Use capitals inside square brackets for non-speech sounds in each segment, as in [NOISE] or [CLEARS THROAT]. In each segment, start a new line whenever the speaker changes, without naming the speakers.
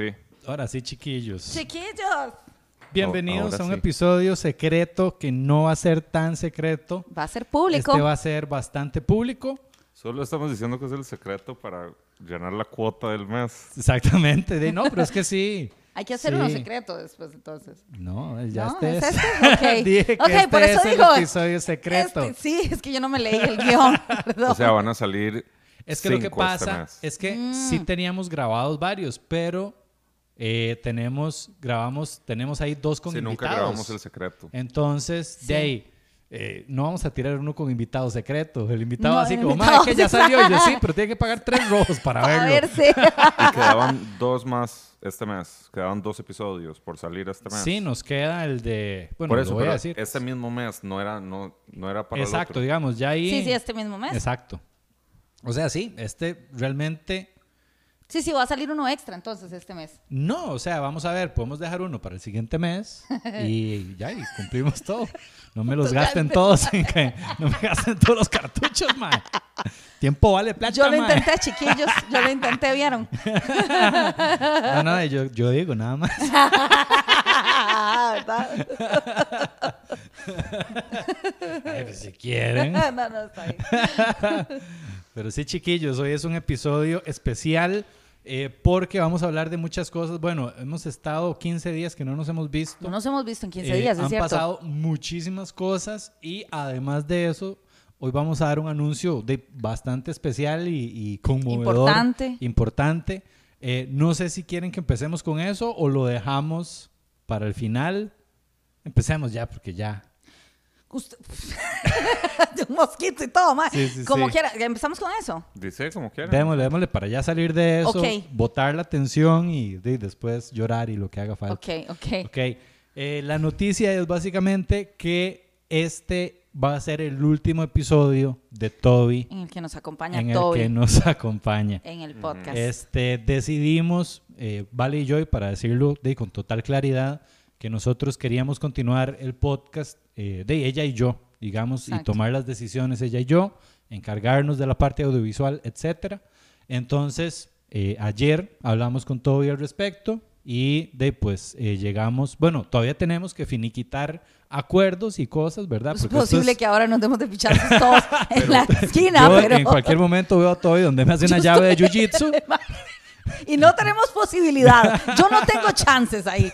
Sí.
Ahora sí, chiquillos.
Chiquillos.
Bienvenidos
Ahora
a un
sí.
episodio secreto que no va a ser tan secreto.
Va a ser público.
Este va a ser bastante público.
Solo estamos diciendo que es el secreto para llenar la cuota del mes.
Exactamente. De, no, pero es que sí. [LAUGHS]
Hay que hacer
Sí.
uno secreto después, entonces.
No, ya
¿No?
este
¿Es
es.
este? [LAUGHS] Ok. [LAUGHS]
Dije que
Ok,
este
por eso
es el
digo,
episodio secreto.
Este, sí, es que yo no me leí el guion. perdón.
O sea, van a salir.
Es que lo que
este
pasa es que
Mm.
sí teníamos grabados varios, pero eh, tenemos, grabamos, tenemos ahí dos con
Sí, nunca
invitados.
grabamos el secreto.
Entonces,
Sí.
de ahí, eh, no vamos a tirar uno con invitado secreto. El invitado
No,
así
el
como, "Mae, que ya
sí
salió. Y yo sí, [LAUGHS] pero tiene que pagar tres rojos para
a
verlo.
ver si. [LAUGHS]
Y quedaban dos más este mes. Quedaban dos episodios por salir este mes.
Sí, nos queda el de. Bueno,
por
lo
eso,
voy a decir.
este mismo mes no era, no, no era para el
Exacto,
otro.
digamos, ya ahí.
Sí, sí, este mismo mes.
Exacto. O sea, sí, este realmente.
Sí, sí, va a salir uno extra entonces este mes.
No, o sea, vamos a ver, podemos dejar uno para el siguiente mes [LAUGHS] y ya, y cumplimos todo. No me los gasten todos, no me gasten todos los cartuchos, man. Tiempo vale plata,
Yo lo intenté, chiquillos. Yo lo intenté, ¿vieron? [LAUGHS]
No, no, yo, yo digo nada más. [LAUGHS]
¿Verdad?
Ay, pues, si quieren.
No, no, está bien.
Pero sí, chiquillos, hoy es un episodio especial eh, porque vamos a hablar de muchas cosas. Bueno, hemos estado 15 días que no nos hemos visto.
No nos hemos visto en 15
Eh,
días, es
han
cierto.
pasado muchísimas cosas y además de eso, hoy vamos a dar un anuncio de bastante especial y, y conmovedor.
Importante.
Importante. Eh, no sé si quieren que empecemos con eso o lo dejamos para el final. Empecemos ya, porque ya.
Usted- [LAUGHS] de un mosquito y todo, más.
Sí, sí,
Como
sí.
quiera. Empezamos con eso.
Dice como quieran.
Démosle, démosle para ya salir de eso,
Ok.
botar la tensión y de- después llorar y lo que haga falta.
Ok, ok.
Ok. Eh, la noticia es básicamente que este va a ser el último episodio de Toby
En el que nos acompaña
en el
Toby
que nos [LAUGHS] acompaña.
en el podcast.
Este, decidimos, eh, Vale y yo, y para decirlo de, con total claridad, que nosotros queríamos continuar el podcast eh, de ella y yo, digamos, y
Exacto.
tomar las decisiones ella y yo, encargarnos de la parte audiovisual, etcétera. Entonces, eh, ayer hablamos con Toby al respecto y de pues eh, llegamos, bueno, todavía tenemos que finiquitar acuerdos y cosas, ¿verdad?
es
Porque esto
posible
es-
que ahora nos demos de pichazos todos [LAUGHS] en la esquina,
yo
pero...
en cualquier momento veo a Toby donde me hace una
Yo
llave de jiu-jitsu.
Y no tenemos posibilidad. Yo no tengo chances ahí.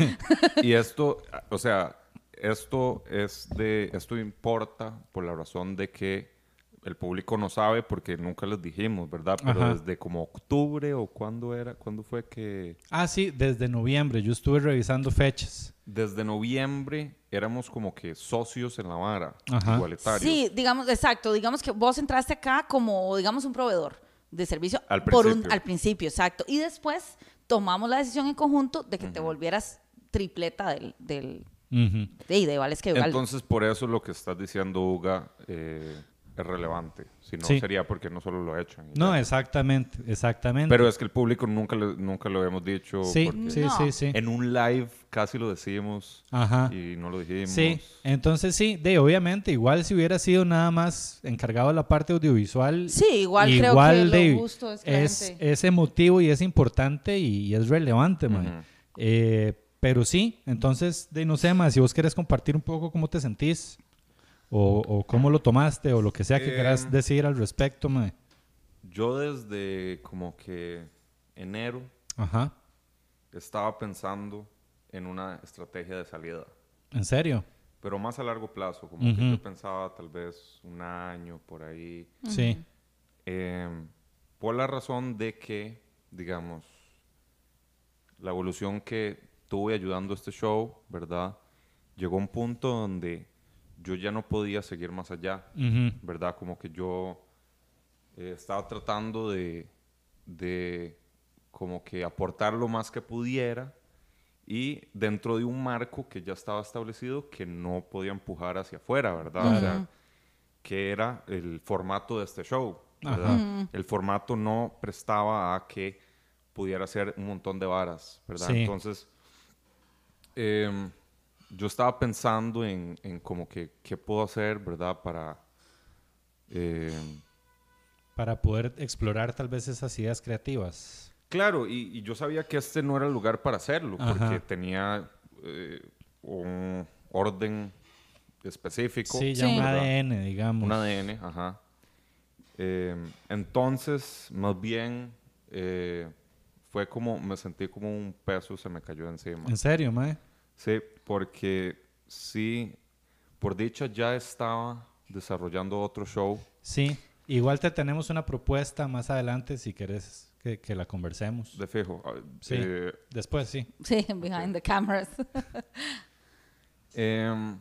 Y esto, o sea, esto es de, esto importa por la razón de que el público no sabe porque nunca les dijimos, ¿verdad? Pero
Ajá.
desde como octubre o cuándo era, cuándo fue que
Ah, sí, desde noviembre. Yo estuve revisando fechas.
desde noviembre éramos como que socios en la vara,
Ajá.
igualitarios.
Sí, digamos, exacto. Digamos que vos entraste acá como, digamos, un proveedor de servicio.
Al
por un-
principio.
al principio, exacto. Y después tomamos la decisión en conjunto de que te volvieras tripleta del... del de, de Vales que.
Entonces, por eso lo que estás diciendo, Uga, eh, es relevante. Si no,
Sí.
sería porque no solo lo echan.
No,
ya.
exactamente, exactamente.
Pero es que el público nunca, le- nunca lo habíamos dicho.
sí, sí,
No.
sí, sí.
En un live casi lo decimos
Ajá.
y no lo dijimos.
Sí, entonces sí, de obviamente, igual si hubiera sido nada más encargado de la parte audiovisual.
Sí, igual, creo que
igual
lo
de-
justo es que
es,
gente-
es emotivo y es importante y, y es relevante. Eh, pero sí, entonces, de no sé, más, si vos querés compartir un poco cómo te sentís, o, o cómo lo tomaste, o lo que sea que
Em.
quieras decir al respecto, mae.
Yo desde como que enero
Ajá.
estaba pensando en una estrategia de salida,
¿En serio?
pero más a largo plazo, como que yo pensaba tal vez un año por ahí,
Sí.
Em, por la razón de que, digamos, la evolución que tuve ayudando a este show, ¿verdad? Llegó a un punto donde yo ya no podía seguir más allá,
Ujú.
¿verdad? Como que yo eh, estaba tratando de, de como que aportar lo más que pudiera y dentro de un marco que ya estaba establecido que no podía empujar hacia afuera, ¿verdad? O sea, que era el formato de este show, ¿verdad? El formato no prestaba a que pudiera hacer un montón de varas, ¿verdad?
Sí.
Entonces, em, yo estaba pensando en, en como que qué puedo hacer, ¿verdad? Para... em,
Para poder explorar tal vez esas ideas creativas.
Claro, y, y yo sabía que este no era el lugar para hacerlo, porque tenía eh, un orden específico.
Sí, ya
Sí.
un. ADN, digamos.
Un ADN, ajá. Eh, entonces, más bien, eh, fue como, me sentí como un peso se me cayó encima.
¿En serio, mae?
Sí, porque sí, por dicha ya estaba desarrollando otro show.
Sí. Igual te tenemos una propuesta más adelante si querés que, que la conversemos.
De fijo. ah,
Sí.
eh,
Después, sí.
Sí, behind the cameras. [LAUGHS]
Em,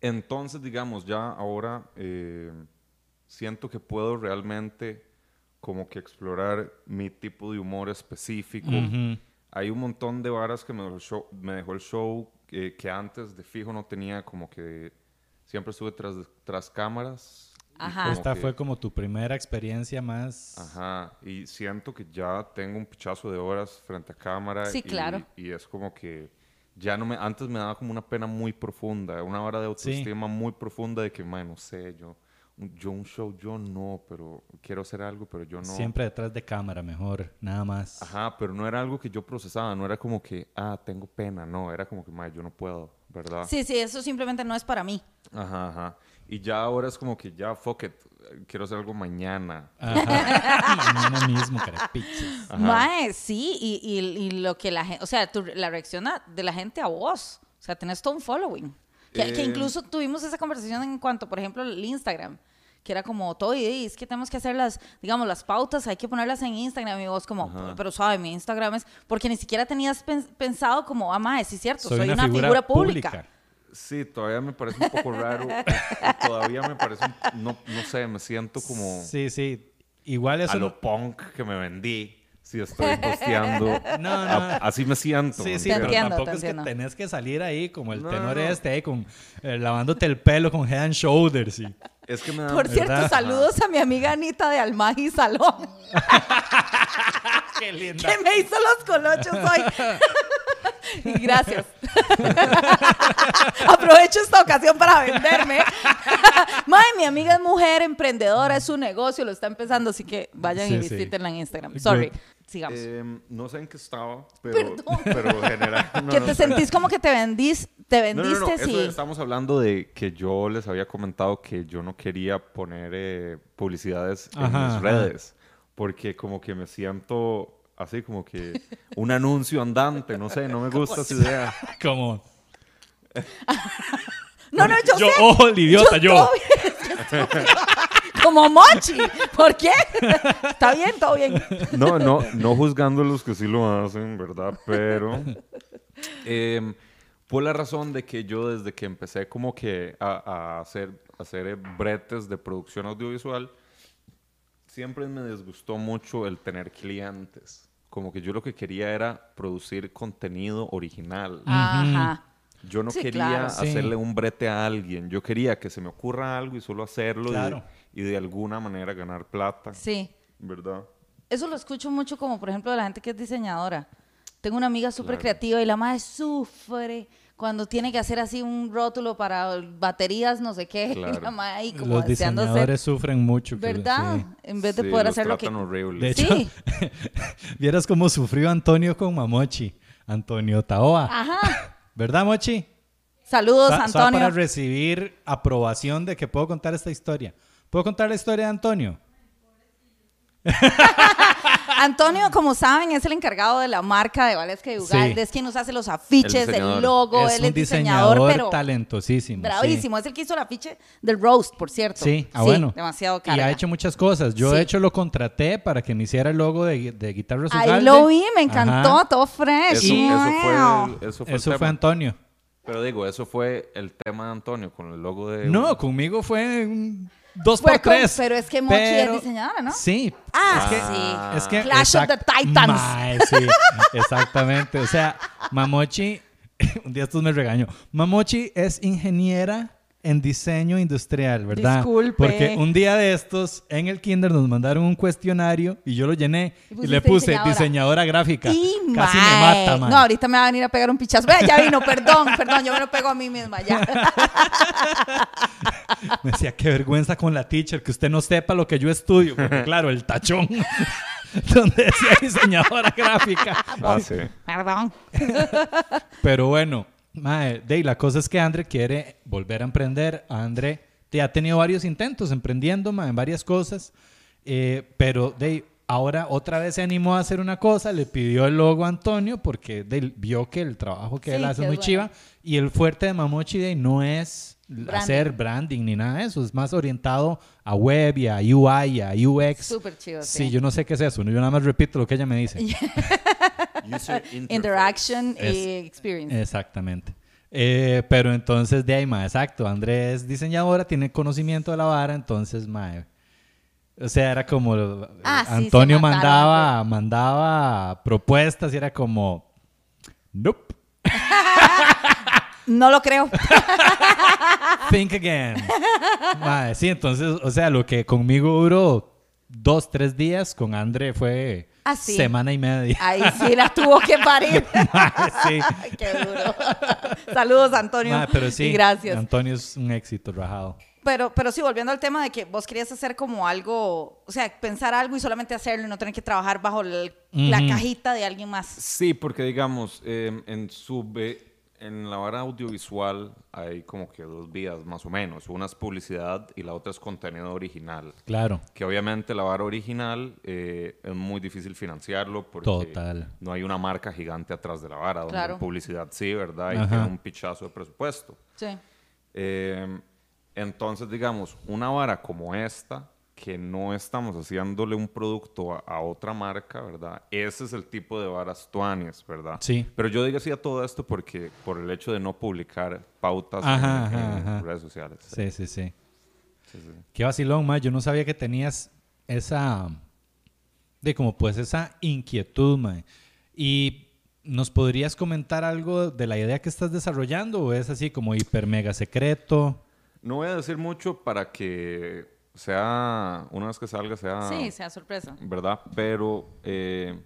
entonces, digamos, ya ahora eh, siento que puedo realmente como que explorar mi tipo de humor específico.
Ujú.
Hay un montón de varas que me dejó el show, me dejó el show eh, que antes de fijo no tenía, como que siempre estuve tras, tras cámaras.
Ajá.
Esta
que-
fue como tu primera experiencia más...
Ajá, y siento que ya tengo un pichazo de horas frente a cámara.
Sí,
y,
claro.
Y es como que ya no me. Antes me daba como una pena muy profunda, una hora de autoestima muy profunda de que, man, no sé, yo yo un show, yo no, pero quiero hacer algo, pero yo no.
Siempre detrás de cámara, mejor, nada más.
Ajá, pero no era algo que yo procesaba, no era como que, ah, tengo pena, no, era como que, man, yo no puedo, ¿verdad?
Sí, sí, eso simplemente no es para mí.
Ajá, ajá. Y ya ahora es como que ya, fuck it, quiero hacer algo mañana.
Ajá. [LAUGHS] Mañana mismo, carepiches.
Ajá.
Mae, sí, y, y- y lo que la gente, o sea, tu- la reacción a- de la gente a vos, o sea, tenés todo un following. Que, que
Eh,
incluso tuvimos esa conversación en cuanto, por ejemplo, el Instagram, que era como todo, y es que tenemos que hacer las, digamos, las pautas, hay que ponerlas en Instagram, y vos como, pero suave, mi Instagram es, porque ni siquiera tenías pen- pensado como, ah, mae, sí es cierto, soy, una, figura, pública.
Sí, todavía me parece un poco raro. [LAUGHS] todavía me parece, un- no, no sé, me siento como
Sí, sí. Igual eso...
a
no-
lo punk que me vendí. Si estoy posteando. [LAUGHS]
No, no.
A- así me siento.
Sí, sí, pero
entiendo,
tampoco es que tenés que salir ahí como el
No,
tenor
no.
este, ahí con, eh, lavándote el pelo con head and shoulders. Y...
Es que me da...
Por cierto,
¿Verdad?
saludos a mi amiga Anita de Almaji Salón, [LAUGHS]
¡Qué linda!
que me hizo los colochos hoy. [LAUGHS] y gracias. [LAUGHS] Aprovecho esta ocasión para venderme. Mae, mi amiga es mujer emprendedora, es su negocio, lo está empezando, así que vayan y
Sí, sí.
visítenla en Instagram. Sorry. Sigamos.
Em, no sé en qué estaba, pero,
Perdón. [LAUGHS]
pero general. [LAUGHS] no,
que
no,
te sentís como que te vendís, te
No, no, no,
vendiste,
eso
sí.
estamos hablando de que yo les había comentado que yo no quería poner eh, publicidades en
Ajá,
mis
ajá.
redes, porque como que me siento así como que un anuncio andante, no sé, no me [LAUGHS] gusta esa idea.
Como...
No, no, yo,
Yo,
sé.
ojo, el idiota, yo.
bien. Como Mochi. ¿Por qué? Está bien, todo bien.
No, no, no juzgando a los que sí lo hacen, ¿verdad? Pero por la razón de que yo desde que empecé como que a, a hacer, a hacer eh, bretes de producción audiovisual, siempre me disgustó mucho el tener clientes. Como que yo lo que quería era producir contenido original.
Ajá.
Yo no
Sí,
quería
claro.
Sí.
hacerle un brete a alguien. Yo quería que se me ocurra algo y solo hacerlo
Claro.
y, de alguna manera ganar plata.
Sí.
¿Verdad?
Eso lo escucho mucho como, por ejemplo, de la gente que es diseñadora. Tengo una amiga súper
Claro.
creativa y la madre sufre cuando tiene que hacer así un rótulo para baterías, no sé qué, [LAUGHS]
Claro.
la mae ahí como
Los
deseando hacer-
diseñadores sufren mucho.
¿Verdad?
sí.
En vez de
Sí,
poder
los
hacer lo que...
horrible.
De hecho,
Sí, [LAUGHS]
Vieras cómo sufrió Antonio con Mamochi. Antonio Taoa.
ajá.
¿Verdad, Mochi?
Saludos,
Sa- solo
Antonio.
para recibir aprobación de que puedo contar esta historia. ¿Puedo contar la historia de Antonio? [LAUGHS]
Antonio, como saben, es el encargado de la marca de Valesca y Ugalde.
Sí.
Es quien nos hace los afiches,
El
logo,
es
él
un
es diseñador,
diseñador
pero
talentosísimo. sí.
bravísimo. Es el que hizo el afiche del roast, por cierto.
Sí, ah, bueno.
demasiado
Y
carga.
ha hecho muchas cosas. Yo,
Sí.
de hecho, lo contraté para que me hiciera el logo de, de Guitarras
Ahí
Ugalde.
lo vi, me encantó,
Ajá.
todo fresh.
Eso,
Y-
eso fue, el- eso fue,
Eso fue. Antonio.
Pero digo, eso fue el tema de Antonio con el logo de.
No, conmigo fue un dos por
con-
tres.
pero es que Mochi es diseñadora, ¿no?
Sí.
Ah,
es que,
Ah.
es que
Clash of the Titans.
Mae, sí, exactamente. O sea, Mamochi, [LAUGHS] un día estos me regañó. Mamochi es ingeniera en diseño industrial, ¿verdad?
Disculpe.
Porque un día de estos en el kinder nos mandaron un cuestionario y yo lo llené
Y
le puse
diseñadora.
diseñadora, gráfica.
Y,
Casi me mata, man.
No, ahorita me va a venir a pegar un pichazo. Vea, ya vino, perdón, perdón, yo me lo pego a mí misma, ya. [LAUGHS]
Me decía, qué vergüenza con la teacher que usted no sepa lo que yo estudio. Porque [LAUGHS] claro, el tachón [LAUGHS] donde decía diseñadora gráfica.
Ah, sí.
Perdón.
Pero bueno, mae, la cosa es que Andre quiere volver a emprender. Andre te ha tenido varios intentos emprendiendo mae, en varias cosas, eh, pero de, ahora otra vez se animó a hacer una cosa, le pidió el logo a Antonio porque de, vio que el trabajo que
Sí,
él hace es muy
bueno.
chiva y el fuerte de Mamochi de, no es
Branding.
hacer branding ni nada de eso, es más orientado a web y a UI y a UX.
Súper chido,
Sí,
sí.
yo no sé qué es eso, yo nada más repito lo que ella me dice. [LAUGHS] [LAUGHS]
User. [LAUGHS]
Interaction
Es-
y experience.
Exactamente. Eh, pero entonces, de ahí, ma, exacto. Andrés es diseñadora, tiene conocimiento de la vara, entonces, ma, o sea, era como eh,
Ah, sí,
Antonio
mataron,
mandaba, mandaba propuestas y era como, nope, [LAUGHS]
No lo creo. [LAUGHS]
think again. Sí, entonces, o sea, lo que conmigo duró dos, tres días, con André fue
Ah, sí.
semana y media.
Ahí sí la tuvo que parir. [LAUGHS]
Sí.
Ay, [LAUGHS] Qué duro. Saludos, Antonio.
Ma, pero sí,
Y gracias.
Antonio es un éxito, rajado.
Pero, pero sí, volviendo al tema de que vos querías hacer como algo, o sea, pensar algo y solamente hacerlo y no tener que trabajar bajo el- la cajita de alguien más.
Sí, porque digamos, eh, en sube, en la vara audiovisual hay como que dos vías más o menos. Una es publicidad y la otra es contenido original.
Claro.
Que obviamente la vara original eh, es muy difícil financiarlo porque
Total.
no hay una marca gigante atrás de la vara. Donde
Claro.
publicidad sí, ¿verdad? Y
Ajá.
tiene un pichazo de presupuesto.
Sí.
Eh, entonces, digamos, una vara como esta, que no estamos haciéndole un producto a, a otra marca, ¿verdad? Ese es el tipo de varas tuanis, ¿verdad?
Sí.
Pero yo decía todo esto porque por el hecho de no publicar pautas
Ajá,
en,
ajá,
en
ajá.
redes sociales.
Sí, sí, sí.
Sí, sí.
Qué vacilón, ma. Yo no sabía que tenías esa. De como pues esa inquietud, ma. Y. ¿Nos podrías comentar algo de la idea que estás desarrollando o es así como hiper mega secreto?
No voy a decir mucho para que sea, una vez que salga, sea...
Sí, sea sorpresa.
¿verdad? Pero eh,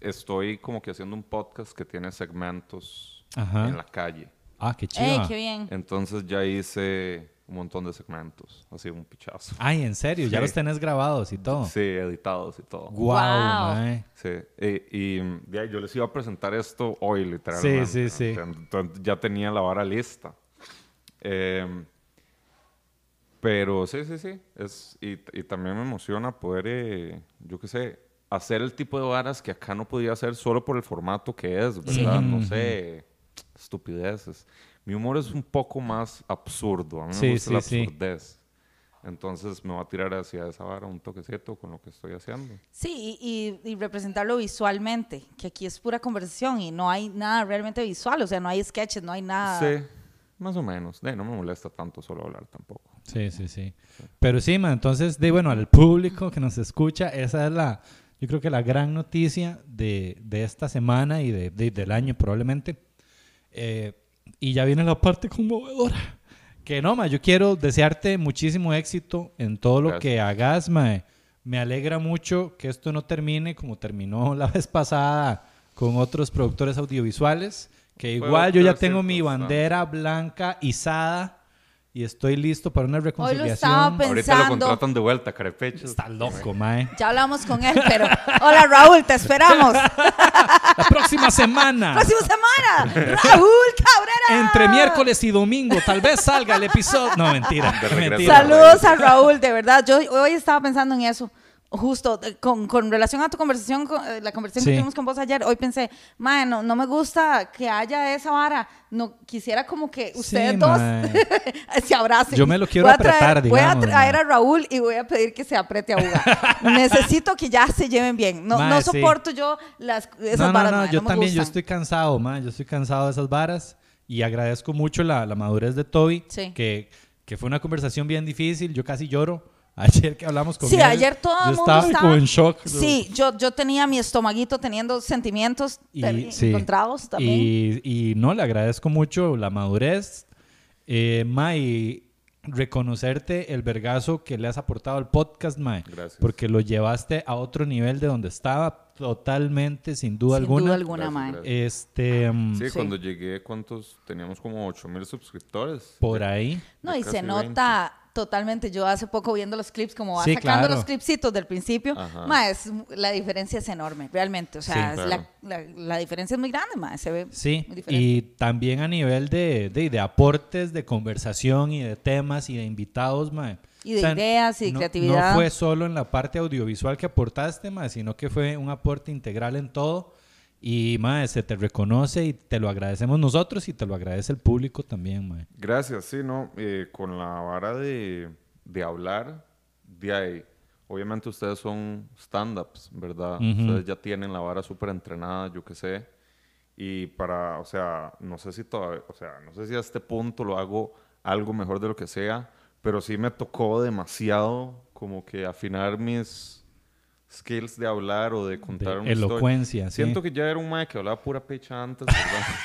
estoy como que haciendo un podcast que tiene segmentos
Ajá.
en la calle.
Ah, qué chido.
¡Ey, qué bien!
Entonces ya hice un montón de segmentos, así un pichazo.
Ay, en serio, ya
Sí.
los tenés grabados y todo.
Sí, editados y todo.
Guau,
Guau.
mae.
Sí, y, y, yo les iba a presentar esto hoy, literalmente.
Sí, sí, sí.
Entonces ya tenía la vara lista. Eh, pero sí, sí, sí. Es, y, y también me emociona poder, eh, yo qué sé, hacer el tipo de varas que acá no podía hacer solo por el formato que es, ¿verdad? No sé, estupideces. Mi humor es un poco más absurdo. A mí
Sí,
me gusta la
sí, sí.
absurdez. Entonces me va a tirar hacia esa vara un toquecito con lo que estoy haciendo.
Sí, y, y- y representarlo visualmente, que aquí es pura conversación y no hay nada realmente visual, o sea, no hay sketches, no hay nada.
Sí, más o menos. De, no me molesta tanto solo hablar tampoco.
Sí, sí, sí. Pero sí, ma, entonces, de bueno, al público que nos escucha, esa es la, yo creo que la gran noticia de, de esta semana y de, de- del año probablemente. Eh, y ya viene la parte conmovedora. Que no, ma, yo quiero desearte muchísimo éxito en todo lo
Gracias.
que hagas, ma. Me alegra mucho que esto no termine como terminó [LAUGHS] la vez pasada con otros productores audiovisuales, Que igual yo ya tengo mi bandera blanca izada y estoy listo para una
Hoy lo
reconciliación.
estaba
Ahorita lo
pensando.
contratan de vuelta, carepecho.
Está loco, mae.
Ya hablamos con él, pero. Hola Raúl, te esperamos. [LAUGHS]
La próxima semana,
Próxima semana. Raúl Cabrera.
entre miércoles y domingo, tal vez salga el episodio. No, mentira.
Saludos a Raúl, de verdad. Yo hoy estaba pensando en eso. Justo eh, con, con relación a tu conversación, con, eh, la conversación
Sí.
que tuvimos con vos ayer, hoy pensé, man, no, no me gusta que haya esa vara. No quisiera como que ustedes
Sí,
dos [LAUGHS] se abracen.
Yo me lo quiero
Voy a traer-
apretar,
Voy a
digamos,
traer a Raúl y voy a pedir que se apriete a Uga. Necesito que ya se lleven bien. No, no
sí.
soporto yo las, esas
no, no,
varas,
no, yo
me
también, yo
gustan.
estoy cansado, man, yo estoy cansado de esas varas y agradezco mucho la, la madurez de Toby,
Sí.
que, que fue una conversación bien difícil, yo casi lloro. Ayer que hablamos con
Sí,
él,
ayer todo
yo
el mundo
estaba,
estaba
como en shock.
Sí, yo, yo tenía mi estomaguito teniendo sentimientos
Y, sí.
encontrados también.
Y, y no, le agradezco mucho la madurez. Eh, ma, y reconocerte el vergazo que le has aportado al podcast, Mae.
Gracias.
Porque lo llevaste a otro nivel de donde estaba totalmente, sin duda
Sin
alguna.
duda alguna,
Gracias,
mae.
gracias.
Este, mm,
Sí,
Sí.
cuando llegué, ¿cuántos? Teníamos como 8 mil suscriptores.
por ahí.
No, y se nota totalmente. Yo hace poco viendo los clips, como va
Sí,
sacando
claro.
los clipsitos del principio, es- la diferencia es enorme, realmente. O sea,
Sí.
Claro.
la, la- la diferencia es muy grande, ma, se ve
Sí,
muy diferente.
y también a nivel de, de, de aportes, de conversación y de temas y de invitados, mae.
Y de ideas y de
no-
creatividad.
No fue solo en la parte audiovisual que aportaste, mae, sino que fue un aporte integral en todo. Y, mae, se te reconoce y te lo agradecemos nosotros y te lo agradece el público también, mae.
Gracias, sí, ¿no? Eh, con la vara de, de hablar, de ahí, obviamente ustedes son stand-ups, ¿verdad?
Ujú.
Ustedes ya tienen la vara súper entrenada, yo qué sé. Y para, o sea, no sé si todavía, o sea, no sé si a este punto lo hago algo mejor de lo que sea, pero sí me tocó demasiado como que afinar mis skills de hablar o de contar
De
una historia.
elocuencia, sí.
Siento que ya era un mae que hablaba pura pecha antes, ¿verdad? [LAUGHS]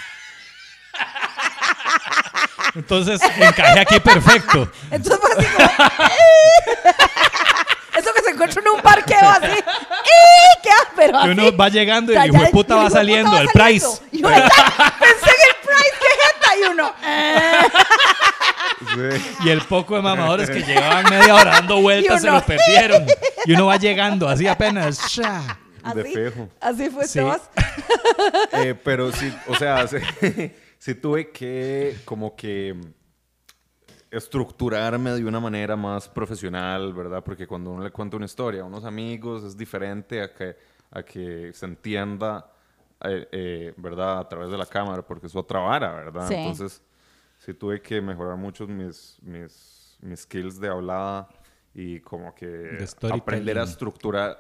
Entonces, encajé aquí perfecto.
Entonces fue así como... Eso que se encuentra en un parqueo así. ¡Y! ¿Qué? Pero
Y uno va llegando y el
ya-
hijo de puta va saliendo, el price.
Y uno, ya, pensé en el price, qué jeta. Y uno... eh.
Sí.
Y el poco de [LAUGHS] mamadores que llevaban media hora dando vueltas
Y
se
uno-
lo perdieron. [LAUGHS] Y uno va llegando así apenas. ¡sha!
De
Así,
fejo.
así fue
Sí.
Sebas. [LAUGHS]
Eh, pero sí, o sea, sí, [LAUGHS] sí tuve que como que estructurarme de una manera más profesional, ¿verdad? Porque cuando uno le cuenta una historia a unos amigos es diferente a que, a que se entienda, eh, eh, ¿verdad? A través de la cámara, porque es otra vara, ¿verdad?
Sí.
Entonces, sí tuve que mejorar mucho mis, mis, mis skills de hablada y como que aprender a estructurar.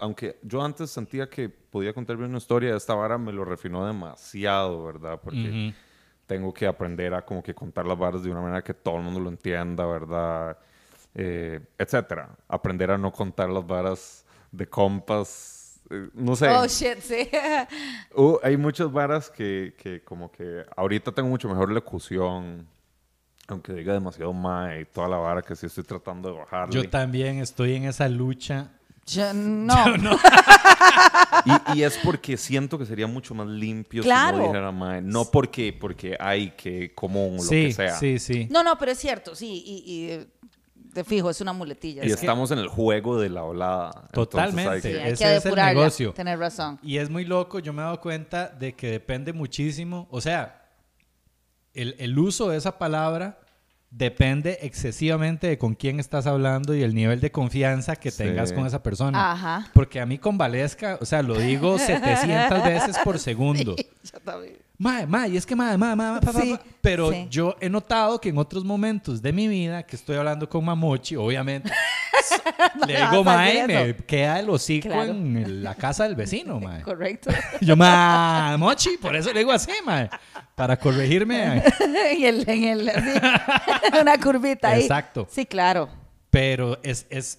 Aunque yo antes sentía que podía contar bien una historia, esta vara me lo refinó demasiado, ¿verdad? Porque tengo que aprender a como que contar las varas de una manera que todo el mundo lo entienda, ¿verdad? Eh, etcétera. Aprender a no contar las varas de compas. eh, no sé.
Oh, shit, sí. [LAUGHS]
Uh, hay muchas varas que, que como que ahorita tengo mucho mejor locución. Aunque diga demasiado mae y toda la vara que sí estoy tratando de bajarle.
Yo también estoy en esa lucha.
Yo [LAUGHS] no. [LAUGHS]
Y, y es porque siento que sería mucho más limpio
Claro.
si no dijera mae. No porque, porque hay que común, lo
Sí,
que sea.
sí, sí.
No, no, pero es cierto, sí. Y, y, de fijo, es una muletilla.
Y
sí.
estamos en el juego de la hablada. Entonces hay
Totalmente.
que-
Sí, hay
ese
que
es el negocio.
Tener razón.
Y es muy loco, yo me he dado cuenta de que depende muchísimo, o sea, el, el uso de esa palabra depende excesivamente de con quién estás hablando y el nivel de confianza que
Sí.
tengas con esa persona.
Ajá.
Porque a mí con Valesca, o sea, lo digo [LAUGHS] 700 veces por segundo.
Yo también.
Mae, mae, y es que mae, mae, mae,
Sí,
pa. pero
sí.
yo he notado que en otros momentos de mi vida que estoy hablando con Mamochi, obviamente, [LAUGHS] le
vas
digo mae,
hacer
me queda el hocico
Claro.
en la casa del vecino, mae.
Correcto. [LAUGHS]
Yo, Mamochi, por eso le digo así, mae, para corregirme. [LAUGHS]
en el, en el, una curvita ahí.
Exacto.
Sí, claro.
Pero es, es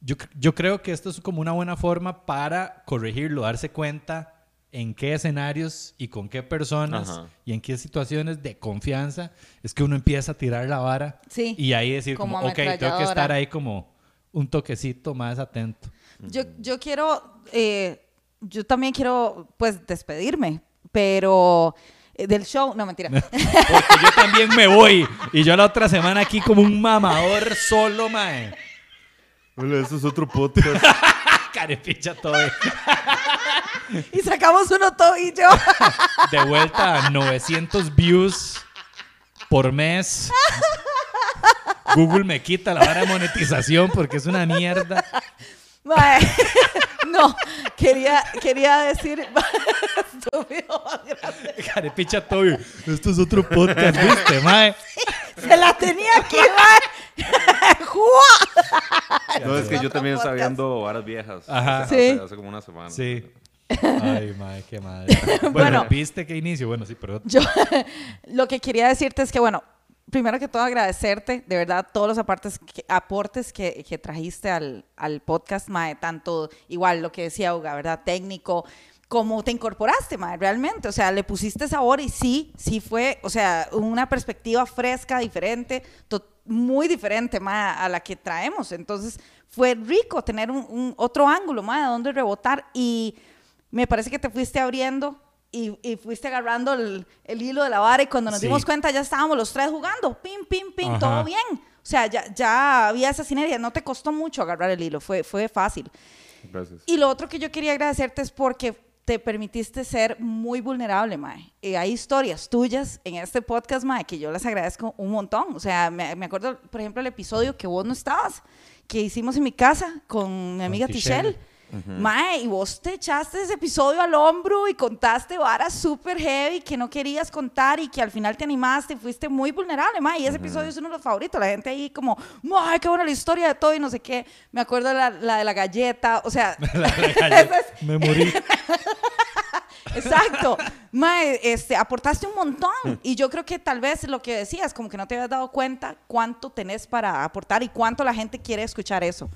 yo, yo creo que esto es como una buena forma para corregirlo, darse cuenta en qué escenarios y con qué personas
Ajá.
y en qué situaciones de confianza es que uno empieza a tirar la vara
Sí.
y ahí decir
Como
como, ok, tengo que estar ahí como un toquecito más atento.
Yo, yo quiero, eh, yo también quiero, pues, despedirme, pero eh, del show. No, mentira. [LAUGHS]
Porque yo también me voy. Y yo la otra semana aquí como un mamador solo, mae.
Hola, eso es otro podcast. [LAUGHS]
Carepicha todo.
Y sacamos uno todo y yo. [LAUGHS]
De vuelta a 900 views por mes. Google me quita la vara de monetización porque es una mierda.
Mae, [LAUGHS] no, quería, quería decir. [LAUGHS] Estúpido.
Carepicha todo. Esto es otro podcast, ¿viste, mae?
Se la tenía aquí, mae. ¡Jua!
No, es que yo también estaba viendo varas viejas.
Ajá.
Hace,
Sí.
hace como una semana.
Sí. Ay, mae, qué madre. Bueno,
Bueno.
¿viste qué inicio? Bueno, sí, perdón.
Yo [LAUGHS] lo que quería decirte es que, bueno, primero que todo agradecerte, de verdad, todos los aportes que, aportes que, que trajiste al, al podcast, Mae, tanto igual lo que decía Uga, ¿verdad? Técnico, como te incorporaste, Mae, realmente, o sea, le pusiste sabor y sí, sí fue, o sea, una perspectiva fresca, diferente, muy diferente, Mae, a la que traemos. Entonces, fue rico tener un, un otro ángulo, Mae, de donde rebotar y me parece que te fuiste abriendo y, y fuiste agarrando el, el hilo de la vara y cuando nos
Sí.
dimos cuenta ya estábamos los tres jugando, pim, pim, pim,
Ajá.
todo bien. O sea, ya, ya había esa sinergia, no te costó mucho agarrar el hilo, fue, fue fácil.
Gracias.
Y lo otro que yo quería agradecerte es porque te permitiste ser muy vulnerable, Mae. Eh, hay historias tuyas en este podcast, Mae, que yo les agradezco un montón. O sea, me, me acuerdo, por ejemplo, el episodio que vos no estabas, que hicimos en mi casa con mi amiga
Tichelle.
Tichelle. Mae, y vos te echaste ese episodio al hombro y contaste varas súper heavy que no querías contar y que al final te animaste y fuiste muy vulnerable, Mae. Y ese episodio es uno de los favoritos. La gente ahí como, Mae, qué buena la historia de todo y no sé qué. Me acuerdo la, la de la galleta. O sea, [LAUGHS] [LAUGHS] esa es-
Me morí. [LAUGHS]
Exacto. Mae, este, aportaste un montón. Y yo creo que tal vez lo que decías, como que no te habías dado cuenta cuánto tenés para aportar y cuánto la gente quiere escuchar eso.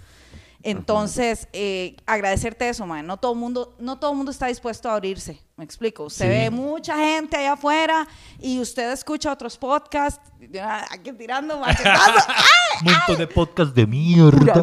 Entonces, eh, agradecerte eso, mae. No todo mundo, no todo mundo está dispuesto a abrirse. Me explico. Usted
Sí.
ve mucha gente allá afuera y usted escucha otros podcasts. Aquí tirando machetazos. [LAUGHS]
Un montón de podcast de mierda. [LAUGHS]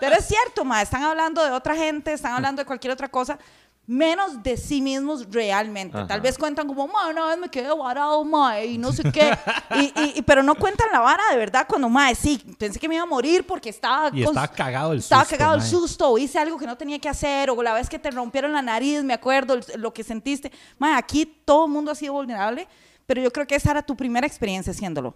Pero es cierto, ma, están hablando de otra gente, están hablando de cualquier otra cosa, menos de sí mismos realmente.
Ajá.
Tal vez cuentan como, ma, una vez me quedé varado, ma, y no sé qué. [LAUGHS] y, y- y- pero no cuentan la vara de verdad cuando, ma, sí, pensé que me iba a morir porque estaba...
Y estaba cagado el
Estaba
susto,
cagado el susto, o hice algo que no tenía que hacer, o la vez que te rompieron la nariz, me acuerdo el- lo que sentiste. Ma, aquí todo el mundo ha sido vulnerable, pero yo creo que esa era tu primera experiencia haciéndolo.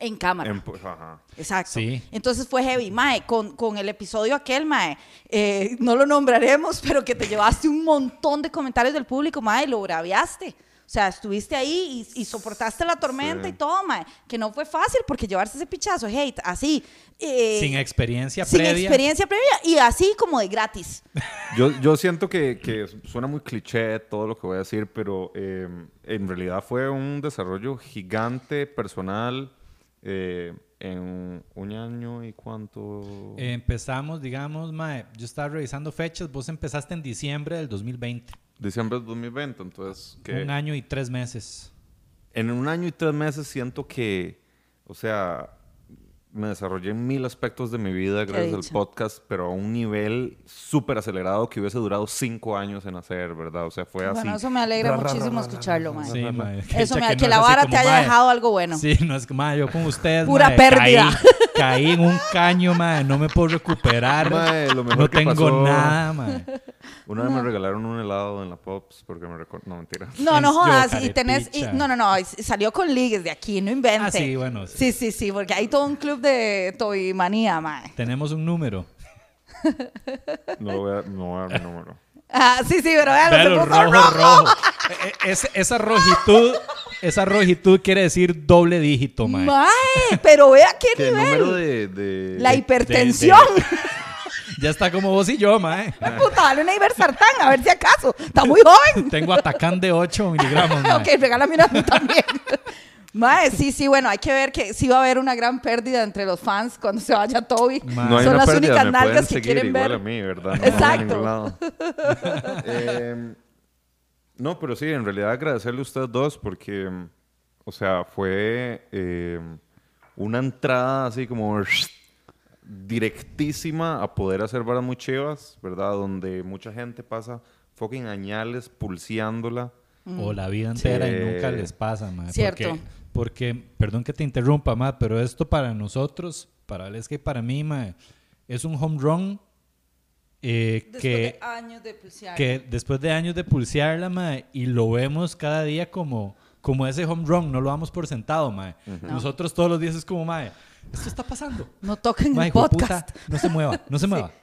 En cámara.
En- pues, ajá.
Exacto.
Sí.
Entonces fue heavy. Mae, con, con el episodio aquel, Mae, eh, no lo nombraremos, [LAUGHS] pero que te llevaste un montón de comentarios del público, Mae, lo braviaste. O sea, estuviste ahí y, y soportaste la tormenta
Sí.
y todo, Mae. Que no fue fácil porque llevarse ese pichazo, hate, así. eh,
Sin experiencia
sin
previa.
experiencia previa y así como de gratis. [LAUGHS]
Yo, yo siento que, que suena muy cliché todo lo que voy a decir, pero eh, en realidad fue un desarrollo gigante, personal, eh, en un año y cuánto...
Empezamos, digamos, mae, yo estaba revisando fechas, vos empezaste en diciembre del 2020.
Diciembre de 2020, entonces... que
Un año y tres meses.
En un año y tres meses siento que, o sea, me desarrollé en mil aspectos de mi vida gracias al podcast, pero a un nivel súper acelerado que hubiese durado cinco años en hacer, ¿verdad? O sea, fue así.
Bueno, eso me alegra
Ra, ra, ra,
muchísimo
ra, ra,
escucharlo, Mae.
Sí, mae.
Eso me, que,
no
la vara te haya
mae,
dejado algo bueno.
Sí, no es que, mae, yo con ustedes,
Pura pérdida.
Caí, caí en un caño, mae, no me puedo recuperar. [LAUGHS]
Mae, lo mejor
no
que
tengo
pasó-
nada, mae. [LAUGHS]
Una vez me regalaron un helado en la Pops porque me recuerdo... No, mentira.
No, no [LAUGHS]
yo,
jodas, y tenés, y- no, no, no, y salió con ligues de aquí, no invente.
Ah, sí, bueno, sí.
Sí, sí, sí, porque hay todo un club de toy manía, mae.
Tenemos un número.
No voy a, no voy a dar mi número.
Ah, sí, sí, pero vean, puso
rojo,
rojo.
rojo. E- e- es- esa rojitud, esa rojitud quiere decir doble dígito, mae.
Mae, pero vea qué
¿Qué
nivel.
número de...? de-
La
de-
hipertensión.
Ya está como vos y yo, mae.
Puta, dale una Ibersartán, a ver si acaso. Está muy joven.
Tengo atacán de 8 miligramos, [LAUGHS] mae.
ok, regálame una a mí también. Mae, sí, sí, bueno, hay que ver que sí va a haber una gran pérdida entre los fans cuando se vaya Toby.
Mae.
No hay
Son
una
las
pérdida,
únicas
me
nalgas
pueden
que
seguir
quieren
igual
ver.
a mí, ¿verdad? No voy a
Exacto.
ningún lado. [LAUGHS] Em, no, pero sí, en realidad agradecerle a ustedes dos porque, o sea, fue em, una entrada así como directísima a poder hacer varas muy chivas, ¿verdad? Donde mucha gente pasa fucking añales pulseándola
o la vida entera y nunca les pasa, mae.
Cierto.
Porque, porque, perdón que te interrumpa, mae, pero esto para nosotros, para es que para mí, mae, es un home run eh,
Después
que,
de años de
que después de años de pulsearla, mae, y lo vemos cada día como, como ese home run, no lo damos por sentado, mae. Nosotros todos los días es como, mae, esto está pasando.
No toquen
Mae,
el podcast.
puta, no se mueva, no se [LAUGHS] mueva.
Sí.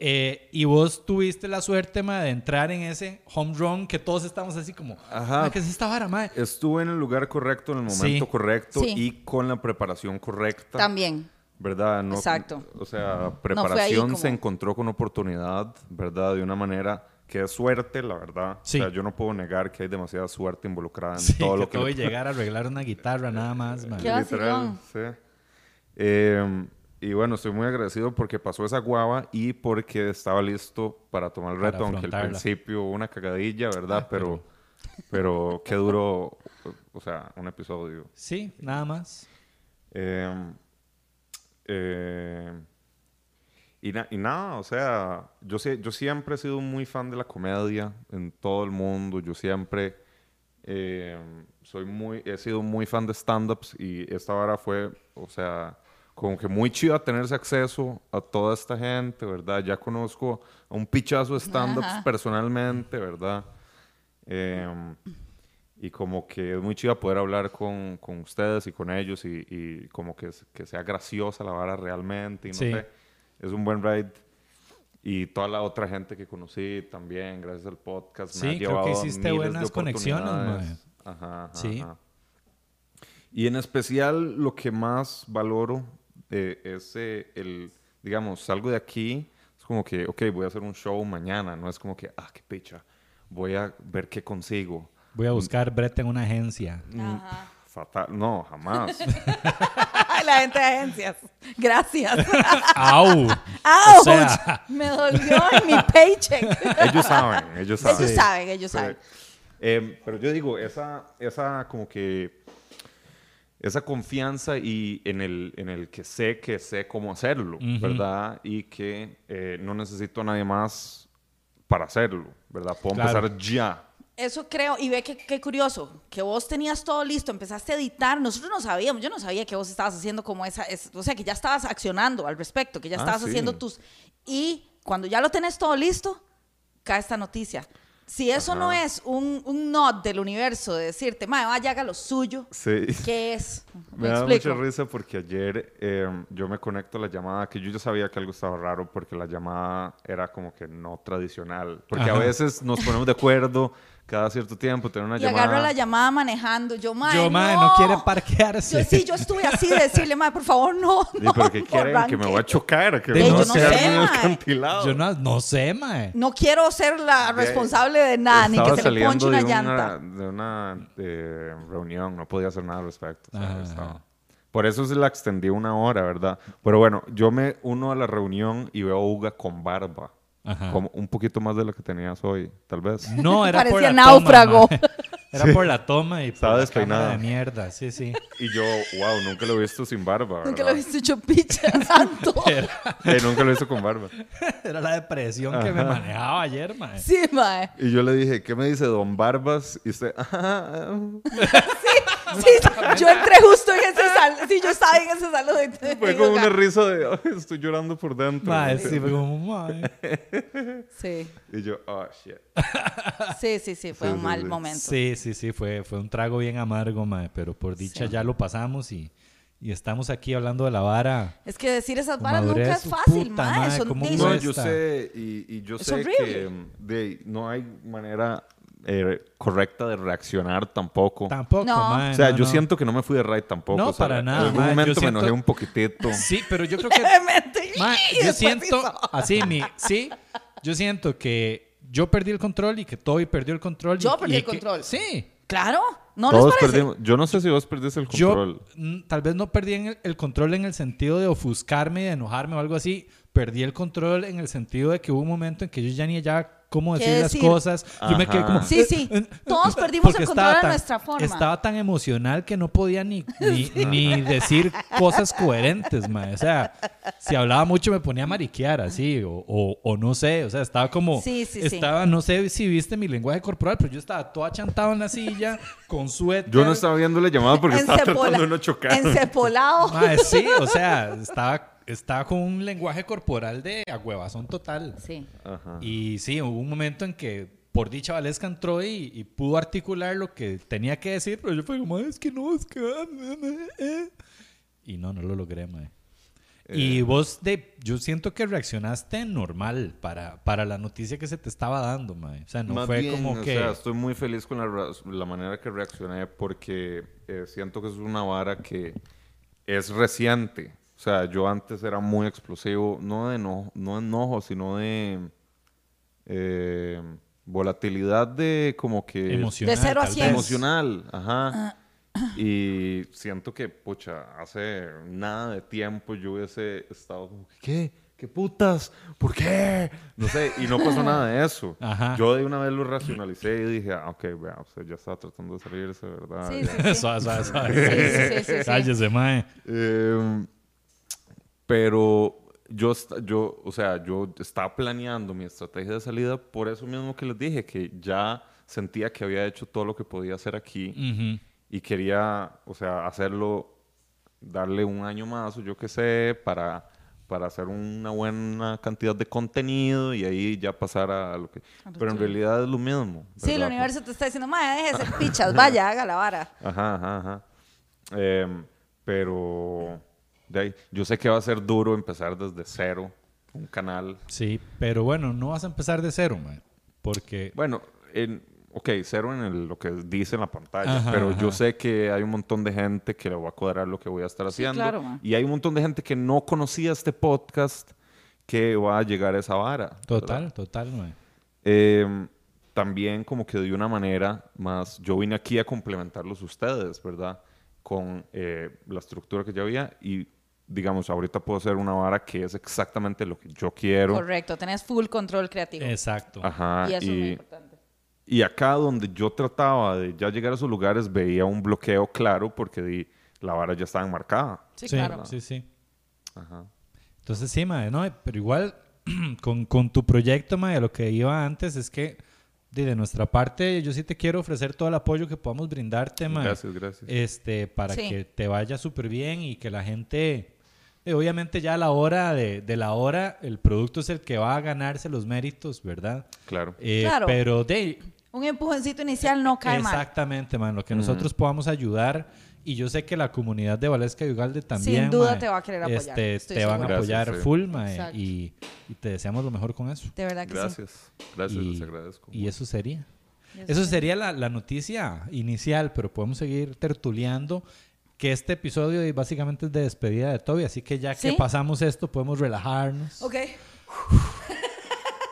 Eh, y vos tuviste la suerte, mae, de entrar en ese home run que todos estamos así como,
Ajá.
¿qué es esta vara, mae?
Estuve en el lugar correcto, en el
Sí.
momento correcto
Sí.
y con la preparación correcta.
También.
¿Verdad? No,
Exacto.
O sea, preparación
como-
se encontró con oportunidad, ¿verdad? De una manera que es suerte, la verdad.
Sí.
O sea, yo no puedo negar que hay demasiada suerte involucrada en
Sí,
todo
que
lo que...
todo y
le-
llegar a arreglar una guitarra [LAUGHS] nada más, mae.
Qué
Literal, sí. Eh, y bueno, estoy muy agradecido porque pasó esa guava y porque estaba listo para tomar el reto, aunque al principio hubo una cagadilla, ¿verdad?
Ah,
pero, pero qué duro, o sea, un episodio.
Sí, nada más.
Eh, eh, y, na- y nada, o sea, yo, sie- yo siempre he sido muy fan de la comedia en todo el mundo. Yo siempre eh, soy muy, he sido muy fan de stand-ups y esta vara fue, o sea, como que muy chido tener ese acceso a toda esta gente, ¿verdad? Ya conozco a un pichazo de stand-ups personalmente, ¿verdad? Eh, y como que es muy chido poder hablar con, con ustedes y con ellos y, y como que, que sea graciosa la vara realmente y no
Sí.
sé, es un buen ride. Y toda la otra gente que conocí también, gracias al podcast, me
Sí,
ha
creo que hiciste buenas conexiones,
oportunidades. Ajá, ajá,
Sí.
ajá. Y en especial lo que más valoro eh, es eh, el, digamos, salgo de aquí, es como que, ok, voy a hacer un show mañana, no es como que, ah, qué picha, voy a ver qué consigo.
Voy a buscar brete en una agencia.
Ajá.
Fatal, no, jamás. [LAUGHS]
La gente de agencias. Gracias. [LAUGHS]
¡Au!
¡Auch!
O sea-
Me dolió en mi paycheck.
ellos saben, ellos saben.
Ellos saben, ellos saben.
Eh, pero yo digo, esa, esa como que, esa confianza y en el, en el que sé que sé cómo hacerlo, ¿verdad? Y que eh, no necesito a nadie más para hacerlo, ¿verdad? Puedo
Claro.
empezar ya.
Eso creo, y ve que qué curioso, que vos tenías todo listo, empezaste a editar, nosotros no sabíamos, yo no sabía que vos estabas haciendo como esa, es- o sea, que ya estabas accionando al respecto, que ya
Ah,
estabas
sí.
haciendo tus... Y cuando ya lo tenés todo listo, cae esta noticia. Si eso no es un, un nod del universo de decirte, mae, vaya, haga lo suyo,
Sí.
¿qué es? [LAUGHS]
Me da mucha risa porque ayer eh, yo me conecto a la llamada, que yo ya sabía que algo estaba raro porque la llamada era como que no tradicional. Porque a veces nos ponemos de acuerdo cada cierto tiempo, tener una
Y
llamada.
agarro la llamada manejando, yo, mae,
Yo, mae, no quiere parquearse.
Yo sí, yo estuve así de decirle, mae, por favor, no, [LAUGHS]
Sí,
no,
pero ¿qué
no
quieren? ¿Que me voy a chocar? ¿Que
De
me voy
yo
a
no
quedar
sé,
en el
mae.
acantilado?
Yo no, no sé, mae.
No quiero ser la responsable de nada, ni que se le ponche una
de
llanta.
de una eh, reunión, no podía hacer nada al respecto. o sea,
Ajá,
estaba-
ajá.
Por eso se la extendí una hora, ¿verdad? Pero bueno, yo me uno a la reunión y veo a Uga con barba.
Ajá.
Como un poquito más de lo que tenías hoy, tal vez.
No, [LAUGHS] era por
Parecía
la
náufrago.
toma. [LAUGHS] Era por la toma y por
Estaba
la
despeinado.
cámara de mierda. Sí, sí.
Y yo, wow, nunca lo he visto sin barba.
Nunca lo he visto hecho picha, [LAUGHS] santo.
Era,
Eh, nunca lo he visto con barba.
era la depresión que me manejaba ayer, mae.
Sí, mae.
Y yo le dije, ¿qué me dice Don Barbas? Y usted, "Ah,
Sí, [LAUGHS] yo entré justo en ese salón. Sí, yo estaba en ese salón. de-
fue como una risa de, "Ay, estoy llorando por dentro.
Mae, sí, fue como, mae. [LAUGHS]
Sí,
Y yo, oh, shit. [LAUGHS]
sí, sí, sí, fue
Sí,
un
sí,
mal
sí.
momento.
Sí, sí, sí, fue, fue un trago bien amargo, mae. Pero por dicha
Sí.
ya lo pasamos y, y estamos aquí hablando de la vara.
Es que decir esas varas nunca es fácil,
puta madre,
Son
¿cómo
de-
No, yo sé, y, y yo
Es
sé
horrible.
que de, no hay manera eh, correcta de reaccionar tampoco.
Tampoco,
No.
o sea,
no,
yo
no.
siento que no me fui de raid tampoco.
No,
o sea,
para nada,
En algún
yo
momento me
siento-
enojé un poquitito. [LAUGHS]
Sí, pero yo creo que [LAUGHS]
Levemente.
Ma,
Y
yo siento, así, mi, sí, yo siento que yo perdí el control y que Toby perdió el control. y-
Yo perdí
y
el
que-
control.
sí.
Claro, ¿no les
Todos
parece?
perdimos. Yo no sé si vos perdiste el
Yo
control.
mm, tal vez no perdí en el, el control en el sentido de ofuscarme y de enojarme o algo así. Perdí el control en el sentido de que hubo un momento en que yo ya ni hallaba cómo
¿Qué
decir las cosas. Yo me quedé como...
Sí, sí.
eh, eh,
Todos
eh,
perdimos el control
tan-
nuestra forma.
Estaba tan emocional que no podía ni, [LAUGHS] ni, ni decir cosas coherentes, mae. O sea, si hablaba mucho me ponía a mariquear así, o, o, o no sé, o sea, estaba como...
Sí, sí, sí.
estaba, no sé si viste mi lenguaje corporal, pero yo estaba todo achantado en la silla, con suéter.
Yo no estaba viendo la llamada porque estaba tratando de no chocar.
Encepolado.
Mae, sí, o sea, estaba, estaba con un lenguaje corporal de agüevazón total.
Sí.
Ajá.
Y sí, hubo un momento en que por dicha Valesca entró y, y pudo articular lo que tenía que decir, pero yo fue como, es que no, es que... eh". Y no, no lo logré, mae. Y vos, de, yo siento que reaccionaste normal para, para la noticia que se te estaba dando, mae. O sea, no
Más
fue
bien,
como
o
que...
sea, estoy muy feliz con la, la manera que reaccioné porque eh, siento que es una vara que es reciente. O sea, yo antes era muy explosivo, no de enojo, no de enojo sino de eh, volatilidad de como que...
emocional.
De cero a cien.
emocional, ajá. Y siento que, pucha, hace nada de tiempo yo hubiese estado como, ¿qué? ¿Qué putas? ¿Por qué? No sé, y no pasó nada de eso.
Ajá.
Yo de una vez lo racionalicé y dije, ah, ok, vea, o sea, ya estaba tratando de salirse, ¿verdad?
Sí, sí, sí.
Suave, suave, suave. [LAUGHS]
Sí, sí, sí, sí, sí.
Cállese, mae.
Em, pero yo, yo, o sea, yo estaba planeando mi estrategia de salida por eso mismo que les dije, que ya sentía que había hecho todo lo que podía hacer aquí
Ujú.
y quería, o sea, hacerlo, darle un año más o yo qué sé, para, para hacer una buena cantidad de contenido y ahí ya pasar a lo que... Pero en realidad es lo mismo.
Sí, el universo te está diciendo, madre, ser [LAUGHS] pichas, vaya, haga la vara.
Ajá, ajá, ajá. Em, pero de ahí, yo sé que va a ser duro empezar desde cero un canal.
Sí, pero bueno, no vas a empezar de cero, mae. Porque...
Bueno, en, ok, cero en el- lo que dice en la pantalla,
Ajá,
pero
ajá.
yo sé que hay un montón de gente que le va a cuadrar lo que voy a estar haciendo.
claro, ma.
y hay un montón de gente que no conocía este podcast que va a llegar a esa vara. ¿verdad?
Total, total, mae.
Eh, también como que de una manera más, yo vine aquí a complementarlos ustedes, ¿verdad? Con eh, la estructura que ya había y digamos, ahorita puedo hacer una vara que es exactamente lo que yo quiero.
Correcto, tenés full control creativo.
Exacto.
Ajá.
y eso es muy
Y,
importante.
y acá donde yo trataba de ya llegar a esos lugares veía un bloqueo claro porque di- la vara ya estaba enmarcada.
Sí,
sí,
claro.
sí, sí.
Ajá.
Entonces sí, no, pero igual [CLEARS THROAT] con, con tu proyecto, mae, lo que iba antes es que de, de nuestra parte yo sí te quiero ofrecer todo el apoyo que podamos brindarte, mae.
Gracias, gracias.
Este, para
Sí.
que te vaya súper bien y que la gente, eh, obviamente ya a la hora de, de la hora, el producto es el que va a ganarse los méritos, ¿verdad?
Claro.
Eh,
Claro.
Pero de,
Un empujoncito inicial no cae mal.
Exactamente, man. Lo que nosotros podamos ayudar. Y yo sé que la comunidad de Valesca y Ugalde también.
Sin duda
mae,
te va a querer apoyar,
Este, te van a apoyar
Gracias,
full, mae, y, y te deseamos lo mejor con eso.
De verdad que sí.
Gracias. Gracias, les agradezco.
y eso sería. Eso sería la, la noticia inicial, pero podemos seguir tertuleando. Que este episodio básicamente es de despedida de Toby, así que ya que pasamos esto, podemos relajarnos.
Ok. [LAUGHS]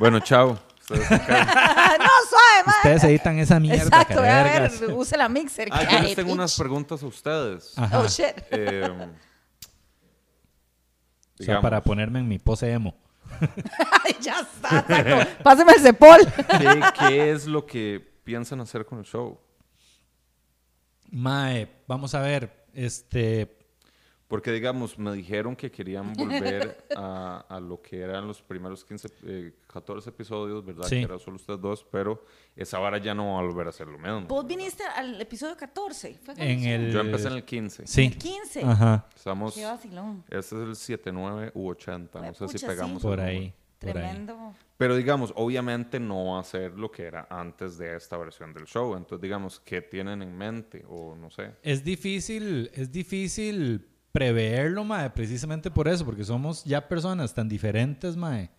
Bueno, chao. Ustedes [LAUGHS]
no, suave, man.
Ustedes editan esa mierda,
Exacto, ve a ver, use la mixer.
Ah, yo les tengo
bitch.
unas preguntas a ustedes.
Ajá.
Oh, shit.
Eh,
O sea, para ponerme en mi pose emo. [LAUGHS]
Ay, ya está, exacto. Pásame el cepol.
¿qué, qué es lo que piensan hacer con el show?
Mae, vamos a ver, este,
Porque, digamos, me dijeron que querían [LAUGHS] volver a, a lo que eran los primeros 15, eh, 14 episodios, ¿verdad?
Sí.
Que era solo ustedes dos, pero esa vara ya no va a volver a ser lo mismo.
Vos viniste al episodio 14. ¿Fue
en el...
Yo empecé en el 15.
Sí.
El 15.
Ajá,
Estamos,
Qué vacilón.
este es el 7, 9 u 80. No sé si
Pucha,
pegamos
sí.
el
por ahí. por ahí.
Pero digamos, obviamente no va a ser lo que era antes de esta versión del show. Entonces, digamos, ¿qué tienen en mente? O no sé.
Es difícil, es difícil preverlo, mae, precisamente por eso, porque somos ya personas tan diferentes, mae,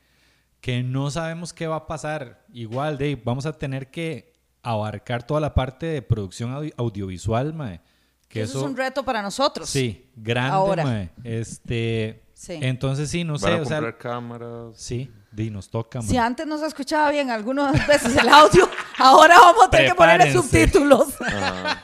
que no sabemos qué va a pasar. Igual, Dave, vamos a tener que abarcar toda la parte de producción audi- audiovisual, mae. Que
eso,
eso,
es un reto para nosotros.
sí, grande,
Ahora.
mae. Este,
Sí.
entonces sí, no sé,
¿Van a
o sea,
comprar cámaras?
sí, di, nos toca, mae.
Si antes no se escuchaba bien algunas veces el audio, ahora vamos a tener que ponerle
Prepárense.
subtítulos.
Ah,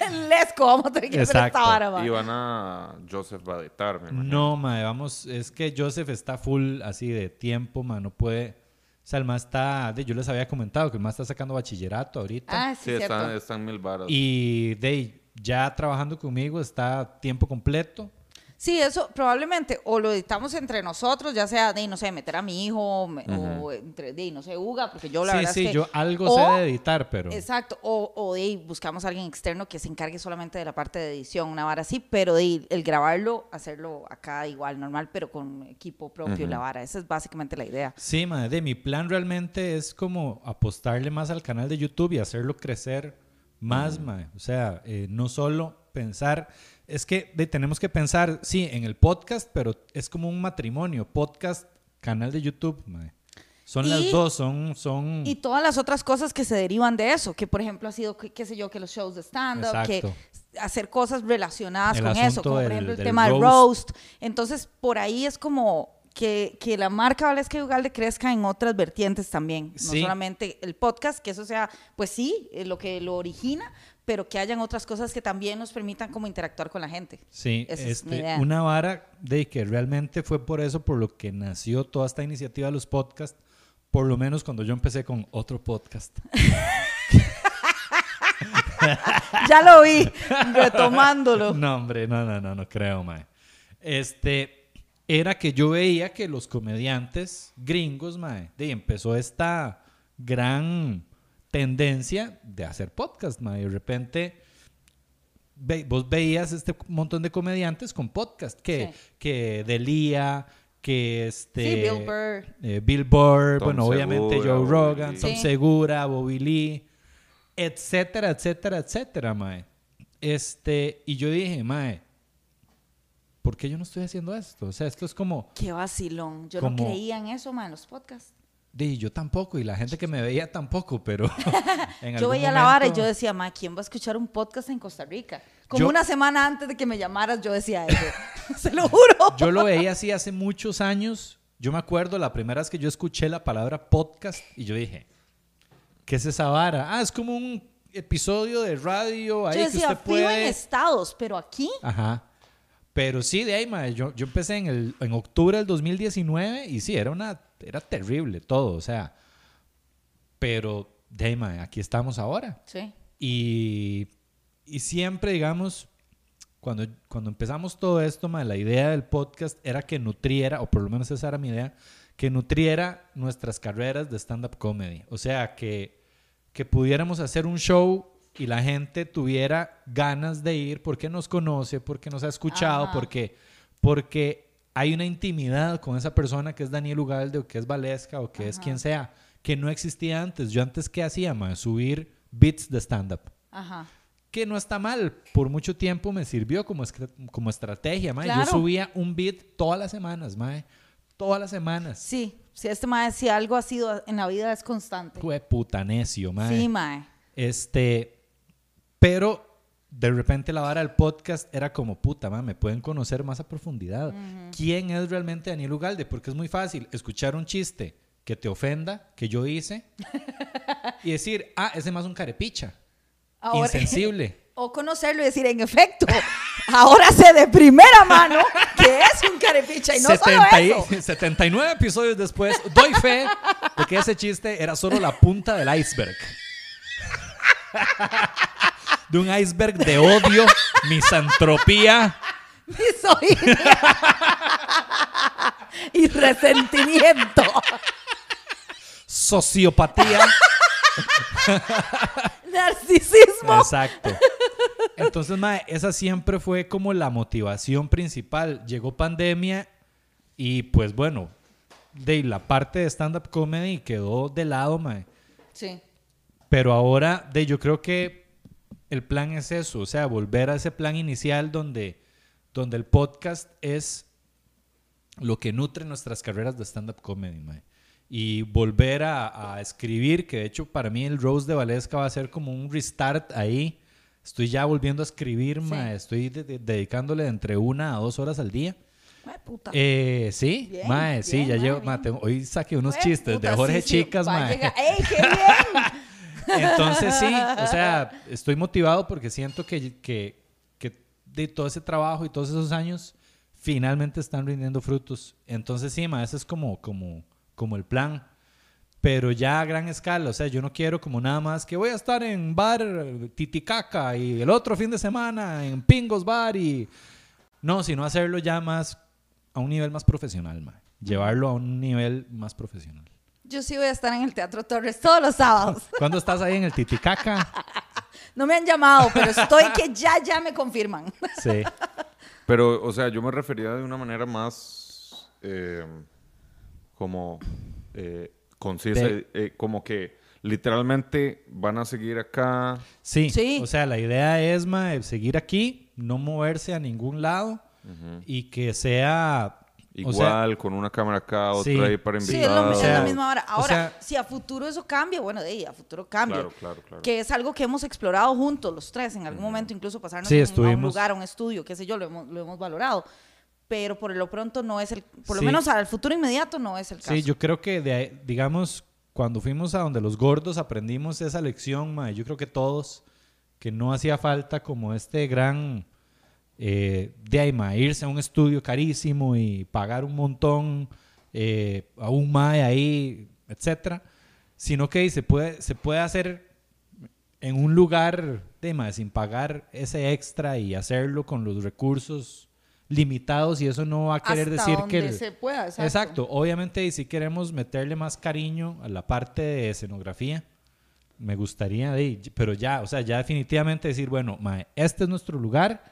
En [LAUGHS] Lesco vamos a tener que hacer esta vara, ma.
y van a... Joseph va a editar, me imagino.
No, mae, vamos, es que Joseph está full así de tiempo, mae, no puede O sea, el más está, de, yo les había comentado que el más está sacando bachillerato ahorita.
Ah, sí,
Sí, están, están mil varas.
Y de ya trabajando conmigo está tiempo completo.
Sí, eso probablemente o lo editamos entre nosotros, ya sea de, no sé, meter a mi hijo me- o entre, de, no sé, Uga, porque yo la
sí,
verdad
sí,
es que...
yo algo
o-
sé de editar, pero...
Exacto, o, o de buscamos a alguien externo que se encargue solamente de la parte de edición, una vara así, pero de el grabarlo, hacerlo acá igual, normal, pero con equipo propio, la vara. Esa es básicamente la idea.
Sí, madre, de mi plan realmente es como apostarle más al canal de YouTube y hacerlo crecer más, madre. O sea, eh, no solo pensar, es que de- tenemos que pensar, sí, en el podcast, pero es como un matrimonio, podcast, canal de YouTube, madre. Son las
Y-
dos, son, son...
Y todas las otras cosas que se derivan de eso, que por ejemplo ha sido, qué, qué sé yo, que los shows de stand-up, que hacer cosas relacionadas
El
con eso, como por ejemplo el tema del
roast.
roast. Entonces, por ahí es como que, que la marca Valesca y Ugalde crezca en otras vertientes también. No
Sí.
solamente el podcast, que eso sea, pues sí, eh, lo que lo origina, pero que hayan otras cosas que también nos permitan como interactuar con la gente.
Sí,
Esa es
este,
idea.
una vara de que realmente fue por eso por lo que nació toda esta iniciativa de los podcasts, por lo menos cuando yo empecé con otro podcast. [LAUGHS]
Ya lo vi, retomándolo.
No, hombre, no, no, no, no creo, mae. Este, era que yo veía que los comediantes gringos, mae, de, empezó esta gran tendencia de hacer podcast, mae. De repente, ve- vos veías este montón de comediantes con podcast, que,
Sí.
que Delia, que este...
Sí, Bill Burr.
eh, Bill Burr,
Tom
bueno, obviamente Joe Rogan. Tom
Sí.
Segura, Bobby Lee, etcétera, etcétera, etcétera, mae. Este, y yo dije, mae, ¿por qué yo no estoy haciendo esto? O sea, esto es como,
Qué vacilón. Yo
Como-
no creía en eso, man, en los podcasts.
Di, yo tampoco, y la gente que me veía tampoco, pero [LAUGHS] en
Yo veía la vara y yo decía, ma, ¿quién va a escuchar un podcast en Costa Rica? Como
Yo-
una semana antes de que me llamaras, yo decía eso. [LAUGHS] Se lo juro.
Yo lo veía así hace muchos años. Yo me acuerdo la primera vez que yo escuché la palabra podcast y yo dije, ¿qué es esa vara? Ah, es como un episodio de radio ahí
yo
que
decía,
usted
fío en
puede...
estados, pero aquí,
Ajá. Pero sí, de ahí, mae, yo, yo empecé en, el, en octubre del 2019 y sí, era una era terrible todo, o sea, pero de ahí, mae, aquí estamos ahora.
sí.
Y, y siempre, digamos, cuando, cuando empezamos todo esto, mae, la idea del podcast era que nutriera, o por lo menos esa era mi idea, que nutriera nuestras carreras de stand-up comedy. O sea, que, que pudiéramos hacer un show y la gente tuviera ganas de ir porque nos conoce, porque nos ha escuchado,
Ajá.
porque, porque hay una intimidad con esa persona que es Daniel Ugalde o que es Valesca o que es quien sea, que no existía antes. Yo antes, ¿qué hacía, mae? Subir beats de stand-up
Ajá.
que no está mal. Por mucho tiempo me sirvió como, como estrategia, mae. Yo
Claro.
subía un beat todas las semanas, mae. Todas las semanas.
Sí, si este mae, si algo ha sido en la vida es constante.
Fue puta necio, mae.
Sí, mae.
Este, pero de repente la vara del podcast era como, puta, mae, me pueden conocer más a profundidad. ¿Quién es realmente Daniel Ugalde? Porque es muy fácil escuchar un chiste que te ofenda, que yo hice, [LAUGHS] y decir, ah, ese más un carepicha.
Ahora-
Insensible. [LAUGHS]
O conocerlo y decir, en efecto, ahora sé de primera mano que es un carepicha y no
70 y-
solo eso. [LAUGHS]
79 episodios después, doy fe de que ese chiste era solo la punta del iceberg. De un iceberg de odio, [LAUGHS] misantropía,
Misoginia y resentimiento.
sociopatía.
Narcisismo.
Exacto. Entonces, mae, esa siempre fue como la motivación principal. Llegó pandemia y pues bueno, de la parte de stand-up comedy quedó de lado, mae.
Sí.
Pero ahora, de, yo creo que el plan es eso, o sea, volver a ese plan inicial donde, donde el podcast es lo que nutre nuestras carreras de stand-up comedy, mae. Y volver a, a escribir, que de hecho para mí el Rose de Valesca va a ser como un restart ahí. Estoy ya volviendo a escribir,
Sí.
mae. Estoy de- de- dedicándole de entre una a dos horas al día.
Ay, puta.
Eh, sí,
Bien,
mae, sí,
bien,
ya
mae,
llevo, mae, tengo- hoy saqué unos chistes
puta,
de Jorge
sí,
Chicas, mae.
¡Ey, qué bien! [LAUGHS]
Entonces sí, o sea, estoy motivado porque siento que, que, de todo ese trabajo y todos esos años finalmente están rindiendo frutos. Entonces sí, ma, ese es como, como, como el plan. pero ya a gran escala. O sea, yo no quiero como nada más que voy a estar en bar Titicaca y el otro fin de semana en Pingos Bar y... No, sino hacerlo ya más a un nivel más profesional, mae. Llevarlo a un nivel más profesional.
Yo sí voy a estar en el Teatro Torres todos los sábados. [LAUGHS]
¿Cuándo estás ahí en el Titicaca?
No me han llamado, pero estoy que ya, ya me confirman. [LAUGHS]
Sí.
Pero, o sea, yo me refería de una manera más eh, como eh, concisa,
De-
eh, como que literalmente van a seguir acá.
Sí.
Sí.
O sea, la idea es, mae, seguir aquí, no moverse a ningún lado y que sea... o
Igual,
sea,
con una cámara acá, otra
Sí.
ahí para
Sí,
invitados.
es, lo,
sea,
es la misma hora.
o
Ahora,
sea-
si a futuro eso cambia, bueno, de ahí, a futuro cambia.
Claro, claro, claro.
Que es algo que hemos explorado juntos los tres, en algún momento incluso pasarnos
Sí,
a un- a un
estuvimos-
lugar, a un estudio, qué sé yo, lo hemos, lo hemos valorado. Pero por lo pronto no es el, por lo
Sí.
menos al futuro inmediato no es el caso.
Sí, yo creo que, de, digamos, cuando fuimos a donde los gordos aprendimos esa lección, yo creo que todos, que no hacía falta como este gran, eh, de ahí, mae, irse a un estudio carísimo y pagar un montón eh, a un mae ahí, etcétera, sino que se puede, se puede hacer en un lugar de mae, sin pagar ese extra y hacerlo con los recursos limitados y eso no va a querer
Hasta
decir
donde
que... el-
se pueda, exacto.
Exacto. Obviamente, y si queremos meterle más cariño a la parte de escenografía, me gustaría, pero ya, o sea, ya definitivamente decir, bueno, mae, este es nuestro lugar,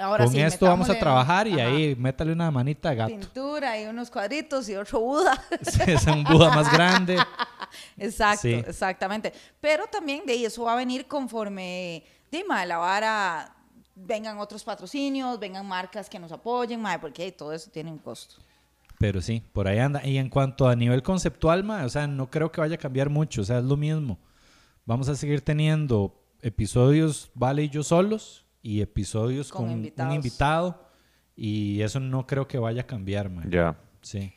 Ahora
con
sí,
esto vamos a trabajar y
ajá,
ahí métale una manita de gato.
Pintura y unos cuadritos y otro Buda. [LAUGHS]
es un Buda más grande. [LAUGHS]
Exacto,
Sí.
exactamente. Pero también de ahí eso va a venir conforme de mae, la vara vengan otros patrocinios, vengan marcas que nos apoyen, mae, porque todo eso tiene un costo.
Pero sí, por ahí anda. Y en cuanto a nivel conceptual, mae, o sea, no creo que vaya a cambiar mucho, o sea, es lo mismo. Vamos a seguir teniendo episodios Vale y yo solos y episodios
Con
con,
invitados.
un invitado y eso no creo que vaya a cambiar, mae.
Ya.
Sí,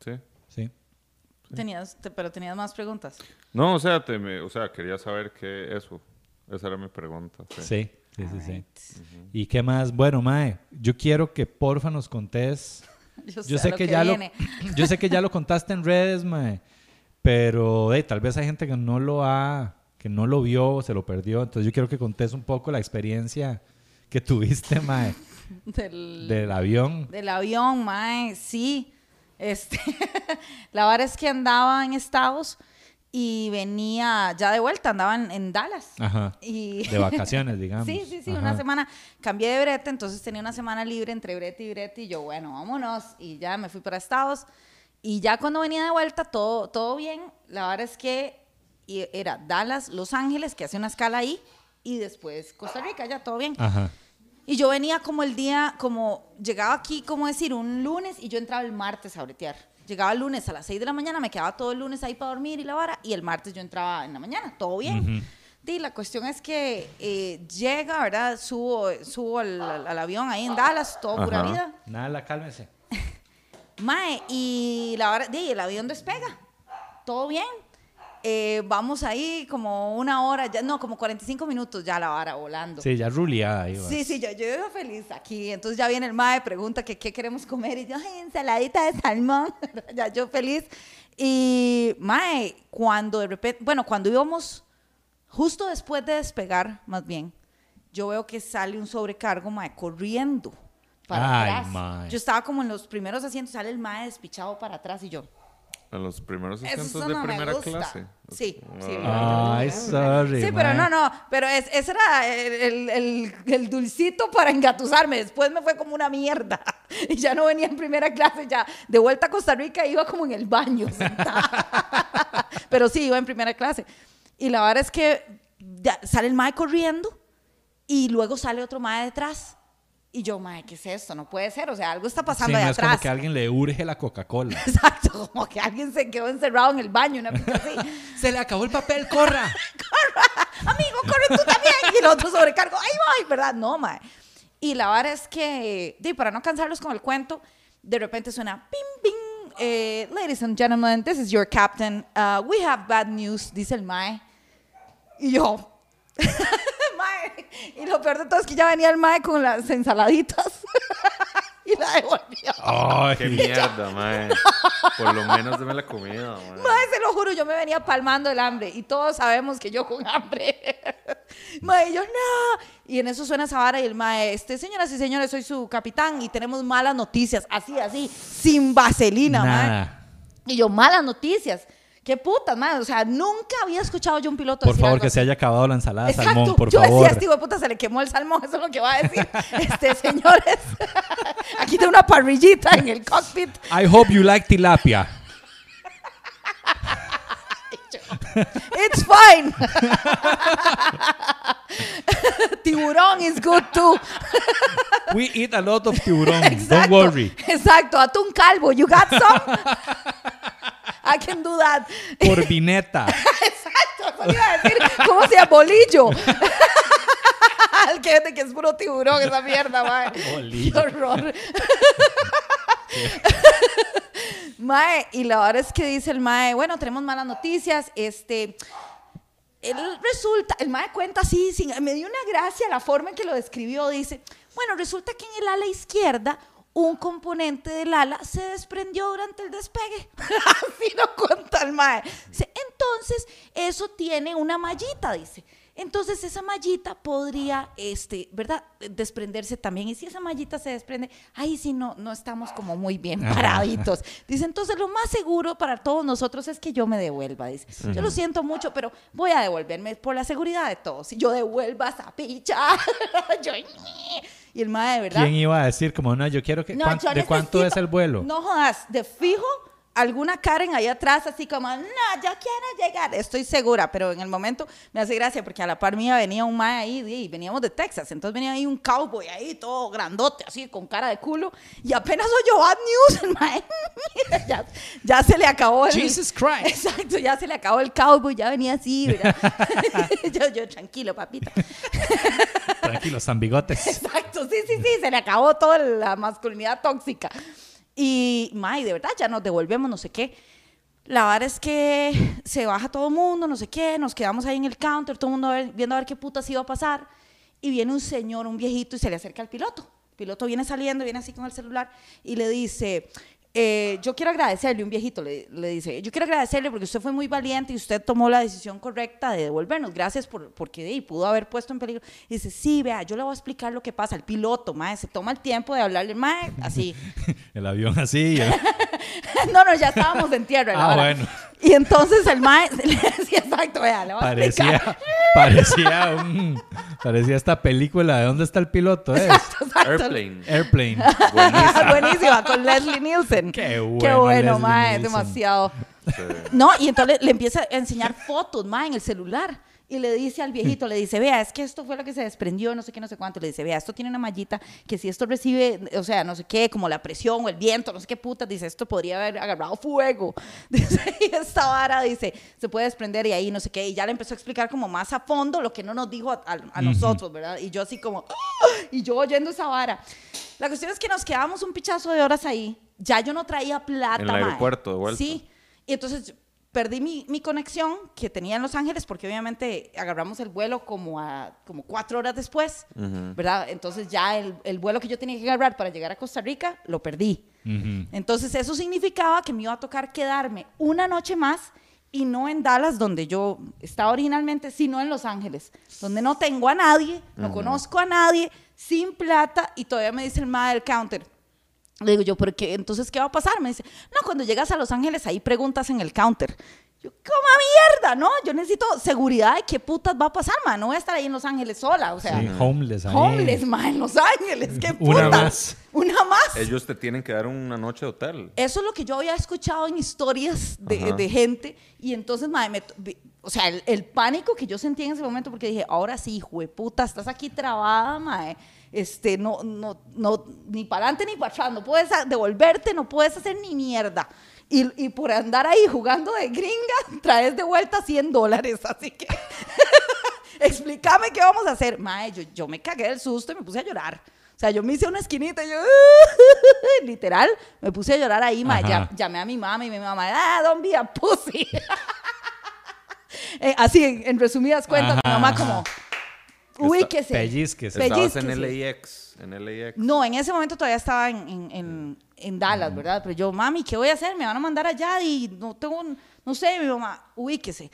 Sí.
sí.
Tenías, te- pero tenías más preguntas.
No, o sea, te me- o sea, quería saber qué eso. Esa era mi pregunta. Sí.
Sí, sí, sí, sí. ¿Y qué más? Bueno, Mae, yo quiero que porfa nos contés. [LAUGHS]
Yo,
Yo
sé
que,
que
ya
viene.
lo [LAUGHS] yo sé que ya lo contaste en redes, Mae, pero hey, tal vez hay gente que no lo ha que no lo vio se lo perdió, entonces yo quiero que contés un poco la experiencia que tuviste, Mae, [LAUGHS]
Del,
del avión.
del avión, mae, sí. Este, [LAUGHS] la verdad es que andaba en Estados y venía ya de vuelta, andaba en, en Dallas.
Ajá.
Y [LAUGHS]
De vacaciones, digamos.
Sí, sí, sí,
Ajá.
una semana. Cambié de brete, entonces tenía una semana libre entre brete y brete y yo, bueno, vámonos. Y ya me fui para Estados. Y ya cuando venía de vuelta, todo, todo bien. La verdad es que y era Dallas, Los Ángeles, que hace una escala ahí, y después Costa Rica, ya todo bien.
Ajá.
Y yo venía como el día, como llegaba aquí, como decir, un lunes y yo entraba el martes a bretear. Llegaba el lunes a las 6 de la mañana, me quedaba todo el lunes ahí para dormir y la vara, y el martes yo entraba en la mañana, todo bien. Y la cuestión es que eh, llega, ¿verdad? Subo, subo al, al- al avión ahí en Dallas, todo pura vida.
Nada, cálmese. [LAUGHS]
Mae, y la hora, di, el avión despega. Todo bien. Eh, vamos ahí como una hora, ya, no, como 45 minutos ya la vara volando.
Sí, ya ruleada.
Sí, sí, yo, yo iba feliz aquí. Entonces ya viene el mae, pregunta que qué queremos comer. Y yo, ay, ensaladita de salmón. [LAUGHS] ya yo feliz. Y mae, cuando de repente, bueno, cuando íbamos, justo después de despegar, más bien, yo veo que sale un sobrecargo, mae, corriendo para
Ay,
atrás.
mae.
Yo estaba como en los primeros asientos, sale el mae despichado para atrás y yo.
En los primeros asientos
no
de
me
primera clase.
Sí, sí.
Ay, sorry.
Sí, pero
mae.
no, no, pero es- ese era el, el- el- dulcito para engatusarme. Después me fue como una mierda. [LAUGHS] Y ya no venía en primera clase, ya de vuelta a Costa Rica iba como en el baño. [LAUGHS] pero sí, iba en primera clase. Y la verdad es que ya sale el mae corriendo y luego sale otro mae detrás. Y yo, mae, ¿qué es esto? No puede ser. O sea, algo está
Sí,
pasando
no
de
es como que a alguien le urge la Coca-Cola. [LAUGHS]
Exacto, como que alguien se quedó encerrado en el baño, una cosa así. [LAUGHS]
Se le acabó el papel, [LAUGHS] corra.
amigo, corre tú también. Y el otro sobrecargo, ahí voy, ¿verdad? No, mae. Y la verdad es que, para no cansarlos con el cuento, de repente suena ping, ping. eh, Ladies and gentlemen, this is your captain. Uh, we have bad news, dice el mae. Y yo, mae. [LAUGHS] Y lo peor de todo es que ya venía el mae con las ensaladitas. [LAUGHS] y la devolvió.
Ay,
Qué [LAUGHS] mierda, mae. Por lo menos deme la comida, mae.
Mae, se lo juro, yo me venía palmando el hambre y todos sabemos que yo con hambre. Mae, y yo no. Y en eso suena esa vara y el mae, este, señoras y señores, soy su capitán y tenemos malas noticias. Así, así, sin vaselina, mae. Y yo, malas noticias. Qué putas, mae. O sea, nunca había escuchado yo un piloto
Por
decir
favor,
algo
que
así.
se haya acabado la ensalada de
Exacto.
salmón, por
yo
favor.
decía, este puta se le quemó el salmón, [LAUGHS] eso es lo que va a decir. Este, señores, [LAUGHS] aquí tengo una parrillita en el cockpit.
I hope you like tilapia. [LAUGHS]
It's fine. [LAUGHS] Tiburón is good too.
We eat a lot of tiburón. Don't worry.
Exacto, atún calvo. You got some? [LAUGHS] I can do that.
Corvineta. [LAUGHS]
Exacto, eso iba a decir. ¿Cómo se llama? Bolillo. El que que es puro tiburón esa mierda, mae.
Bolillo.
Qué horror. [LAUGHS] mae, y la verdad es que dice el mae, bueno, tenemos malas noticias, este... Él resulta, el mae cuenta así, sin- me dio una gracia la forma en que lo describió, dice, bueno, resulta que en el ala izquierda un componente del ala se desprendió durante el despegue. [LAUGHS] así lo cuenta el mae. Entonces, eso tiene una mallita, dice. Entonces esa mallita podría, este, ¿verdad? Desprenderse también. Y si esa mallita se desprende, ahí sí no, no estamos como muy bien paraditos. Dice, entonces lo más seguro para todos nosotros es que yo me devuelva. Dice, yo lo siento mucho, pero voy a devolverme por la seguridad de todos. Si yo devuelva esa picha, [LAUGHS] yo... Y el mae, ¿verdad?
¿Quién iba a decir como, no, yo quiero que...
No,
¿cuán-
yo
¿De cuánto es el vuelo?
No jodas, de fijo, alguna Karen ahí atrás, así como, no, yo quiero llegar. Estoy segura, pero en el momento me hace gracia porque a la par mía venía un mae ahí, y veníamos de Texas, entonces venía ahí un cowboy ahí, todo grandote, así, con cara de culo, y apenas oyó Bad News, el mae, [LAUGHS] ya, ya se le acabó el...
Jesus Christ.
Exacto, ya se le acabó el cowboy, ya venía así, ¿verdad? [LAUGHS] yo, yo, tranquilo, papito.
Tranquilo, San Bigotes. [LAUGHS]
Exacto, sí, sí, sí, se le acabó toda la masculinidad tóxica. Y, May, de verdad, ya nos devolvemos, no sé qué. La verdad es que se baja todo el mundo, no sé qué, nos quedamos ahí en el counter, todo el mundo viendo a ver qué putas iba a pasar. Y viene un señor, un viejito, y se le acerca al piloto. El piloto viene saliendo, viene así con el celular y le dice, eh, yo quiero agradecerle, un viejito le, le dice, yo quiero agradecerle porque usted fue muy valiente y usted tomó la decisión correcta de devolvernos. Gracias por, porque ahí pudo haber puesto en peligro. Y dice, sí, vea, yo le voy a explicar lo que pasa. El piloto, mae, se toma el tiempo de hablarle, mae, así. [LAUGHS]
El avión así. y el- [LAUGHS]
no, no, ya estábamos en tierra.
Ah, bueno.
Y entonces el mae, le decía, exacto, vea, le voy a explicar.
Parecía, parecía un, parecía esta película de ¿Dónde está el piloto? Es
Exacto.
Airplane.
Airplane.
Buenísimo.
Buenísima, con Leslie Nielsen.
Qué
Qué
bueno,
bueno,
Leslie
mae,
Nielsen.
demasiado.
Sí.
No, y entonces le, le empieza a enseñar fotos, mae, en el celular. Y le dice al viejito, le dice, vea, es que esto fue lo que se desprendió, no sé qué, no sé cuánto. Le dice, vea, esto tiene una mallita que si esto recibe, o sea, no sé qué, como la presión o el viento, no sé qué putas, dice, esto podría haber agarrado fuego. [LAUGHS] Dice, y esta vara, dice, se puede desprender y ahí no sé qué. Y ya le empezó a explicar como más a fondo lo que no nos dijo a, a- a nosotros, ¿verdad? Y yo así como, ¡ah! y yo oyendo esa vara. La cuestión es que nos quedamos un pichazo de horas ahí. Ya yo no traía plata,
En el aeropuerto, de vuelta.
Sí. Y entonces perdí mi, mi conexión que tenía en Los Ángeles porque obviamente agarramos el vuelo como a como cuatro horas después, ¿verdad? Entonces ya el, el vuelo que yo tenía que agarrar para llegar a Costa Rica lo perdí. Entonces eso significaba que me iba a tocar quedarme una noche más y no en Dallas, donde yo estaba originalmente, sino en Los Ángeles, donde no tengo a nadie, no conozco a nadie, sin plata y todavía me dice el ma del counter. Le digo yo, ¿pero qué? Entonces, ¿qué va a pasar? Me dice, no, cuando llegas a Los Ángeles, ahí preguntas en el counter. Yo, ¿cómo mierda? No, yo necesito seguridad de qué putas va a pasar, ma. No voy a estar ahí en Los Ángeles sola, o sea,
Sí, homeless ahí.
homeless, ma, en Los Ángeles, qué [LAUGHS] putas.
Una más.
Una más.
Ellos te tienen que dar una noche de hotel.
Eso es lo que yo había escuchado en historias de, de gente. Y entonces, madre, me- o sea, el, el pánico que yo sentí en ese momento, porque dije, ahora sí, hijo de puta, estás aquí trabada, madre. Este, no, no, no, ni para adelante ni para atrás, no puedes devolverte, no puedes hacer ni mierda. Y, y por andar ahí jugando de gringa, [LAUGHS] traes de vuelta 100 dólares, así que [LAUGHS] explícame qué vamos a hacer. Mae, yo, yo me cagué del susto y me puse a llorar. O sea, yo me hice una esquinita y yo, [LAUGHS] literal, me puse a llorar ahí, mae.
Ajá.
Ya- llamé a mi mamá y mi mamá, ah, don't be a pussy. Eh, así, en, en resumidas cuentas, mi mamá como, ubíquese.
Pellizquese.
Estabas en. LAX. en LAX.
No, en ese momento todavía estaba en, en, en, en Dallas, ¿verdad? Pero yo, mami, ¿qué voy a hacer? Me van a mandar allá y no tengo, no sé, mi mamá, ubíquese.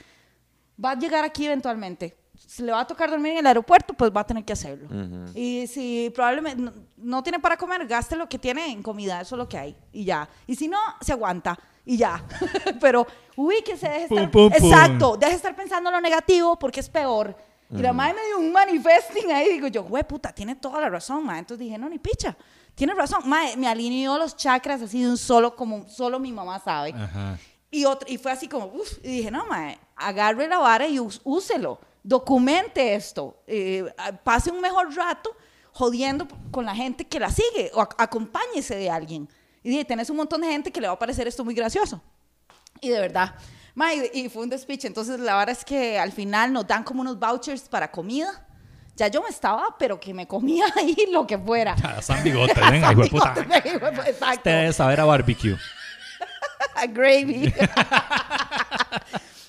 Va a llegar aquí eventualmente. Si le va a tocar dormir en el aeropuerto, pues va a tener que hacerlo. Y si probablemente no, no tiene para comer, gaste lo que tiene en comida, eso es lo que hay. Y ya. Y si no, se aguanta. Y ya. [LAUGHS] Pero ubíquese, deje
Pum,
estar.
pum, pum.
Exacto, deje estar pensando lo negativo porque es peor. Y la madre me dio un manifesting ahí. Digo yo, güey, puta, tiene toda la razón, ma. Entonces dije, no, ni picha. Tiene razón. Mae, me alineó los chakras así de un solo, como solo mi mamá sabe.
Ajá.
Y, otro, y fue así como, uff, y dije, no, mae, agarre la vara y úselo. Documente esto. eh, pase un mejor rato jodiendo con la gente que la sigue o ac- acompáñese de alguien. Y dije, tenés un montón de gente que le va a parecer esto muy gracioso. Y de verdad, mae, y, fue un despiche. Entonces, la verdad es que al final nos dan como unos vouchers para comida. Ya yo me estaba, pero que me comía [LAUGHS] ahí lo que fuera.
Ah, San bigote, venga, hijo de puta.
Exacto.
Debe saber a barbecue. [LAUGHS]
a gravy. [LAUGHS]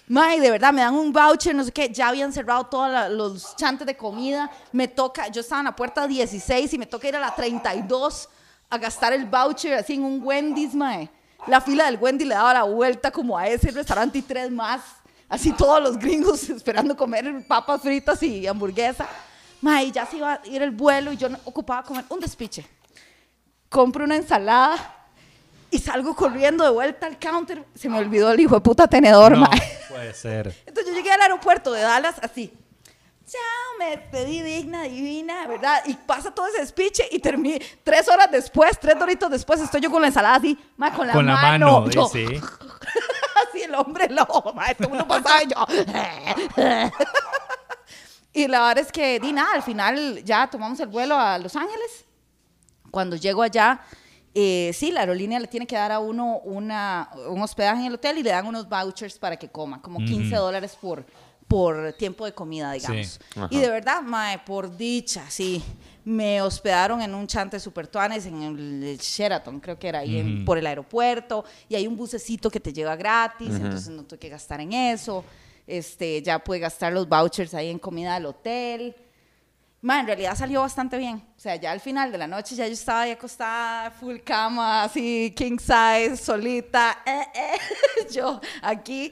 May, de verdad, me dan un voucher, no sé qué, ya habían cerrado todos los chantes de comida, me toca, yo estaba en la puerta 16 y me toca ir a la 32 a gastar el voucher así en un Wendy's, mae. La fila del Wendy le daba la vuelta como a ese restaurante y tres más, así todos los gringos [LAUGHS] esperando comer papas fritas y hamburguesa. Mae, ya se iba a ir el vuelo y yo ocupaba comer un despiche. Compro una ensalada y salgo corriendo de vuelta al counter. Se me olvidó el hijo de puta tenedor,
No,
mae.
puede ser.
Entonces yo llegué al aeropuerto de Dallas así. Chao, me despedí digna, divina, ¿verdad? Y pasa todo ese speech y terminé. Tres horas después, tres doritos después, estoy yo con la ensalada así, ma, con la
Con la
mano.
mano, sí. [LAUGHS]
así el hombre lobo, ma, todo el mundo pasaba y yo. [LAUGHS] y la verdad es que, di nada, al final ya tomamos el vuelo a Los Ángeles. Cuando llego allá, eh, sí, la aerolínea le tiene que dar a uno una, un hospedaje en el hotel y le dan unos vouchers para que coma, como 15 dólares por, por tiempo de comida, digamos.
Sí.
Y de verdad, mae, por dicha, sí. Me hospedaron en un chante super tuanes en el Sheraton, creo que era ahí en- por el aeropuerto. Y hay un bucecito que te lleva gratis, entonces no tuve que gastar en eso. Este, ya pude gastar los vouchers ahí en comida del hotel. Ma, en realidad salió bastante bien. O sea, ya al final de la noche ya yo estaba ahí acostada, full cama, así, king size, solita. eh, eh, [LAUGHS] yo aquí.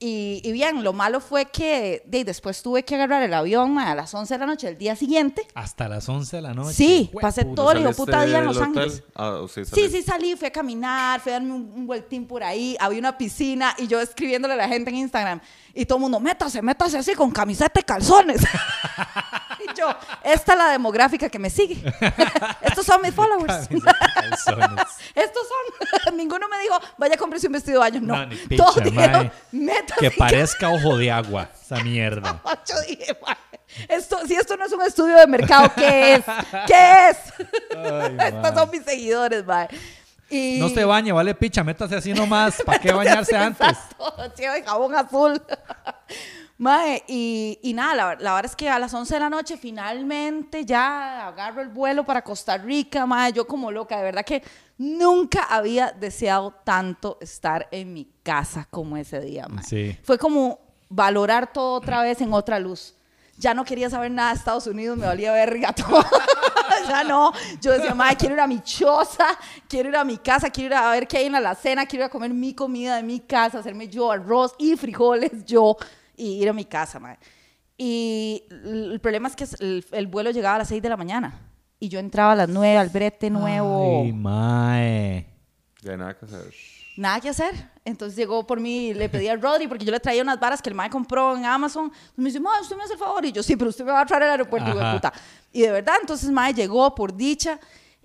Y, y bien, lo malo fue que de, después tuve que agarrar el avión ma, a las 11 de la noche del día siguiente.
Hasta las 11 de la noche.
Sí, pasé
puta.
todo el hijo de
¿Saliste
puta día en Los? Ángeles.
Ah, sí,
sí, salí, fui a caminar, fui a darme un, un vueltín por ahí, había una piscina y yo escribiéndole a la gente en Instagram y todo el mundo, métase, métase así con camiseta y calzones. [LAUGHS] yo, esta es la demográfica que me sigue. Estos son mis followers. [LAUGHS] Estos son. [LAUGHS] Ninguno me dijo, vaya, cómprese un vestido de baño. No,
picha,
todos dijeron.
Que parezca ojo de agua, esa mierda. [LAUGHS]
Yo dije, "Mae, esto, si esto no es un estudio de mercado, ¿qué es? ¿Qué es? Estos son mis seguidores, mae. Y...
No se bañe, vale picha, métase así nomás. ¿Para qué bañarse antes?
Exacto, lleva de jabón azul. Mae, y, y nada, la, la verdad es que a las 11 de la noche finalmente ya agarro el vuelo para Costa Rica, mae, yo como loca, de verdad que nunca había deseado tanto estar en mi casa como ese día, mae.
Sí.
Fue como valorar todo otra vez en otra luz. Ya no quería saber nada de Estados Unidos, me valía verga [LAUGHS] todo. ya no. Yo decía, madre, quiero ir a mi choza, quiero ir a mi casa, quiero ir a ver qué hay en la alacena, quiero ir a comer mi comida de mi casa, hacerme yo arroz y frijoles yo y ir a mi casa, madre. Y el problema es que el, el vuelo llegaba a las 6 de la mañana y yo entraba a las 9 al brete nuevo.
Ay, mae.
Ya hay nada que hacer.
nada que hacer. Entonces llegó por mí, le pedí a Rodri, porque yo le traía unas varas que el mae compró en Amazon. Entonces me dice, mae, usted me hace el favor. Y yo, sí, pero usted me va a traer al aeropuerto, hijo de puta. Y de verdad, entonces mae llegó por dicha.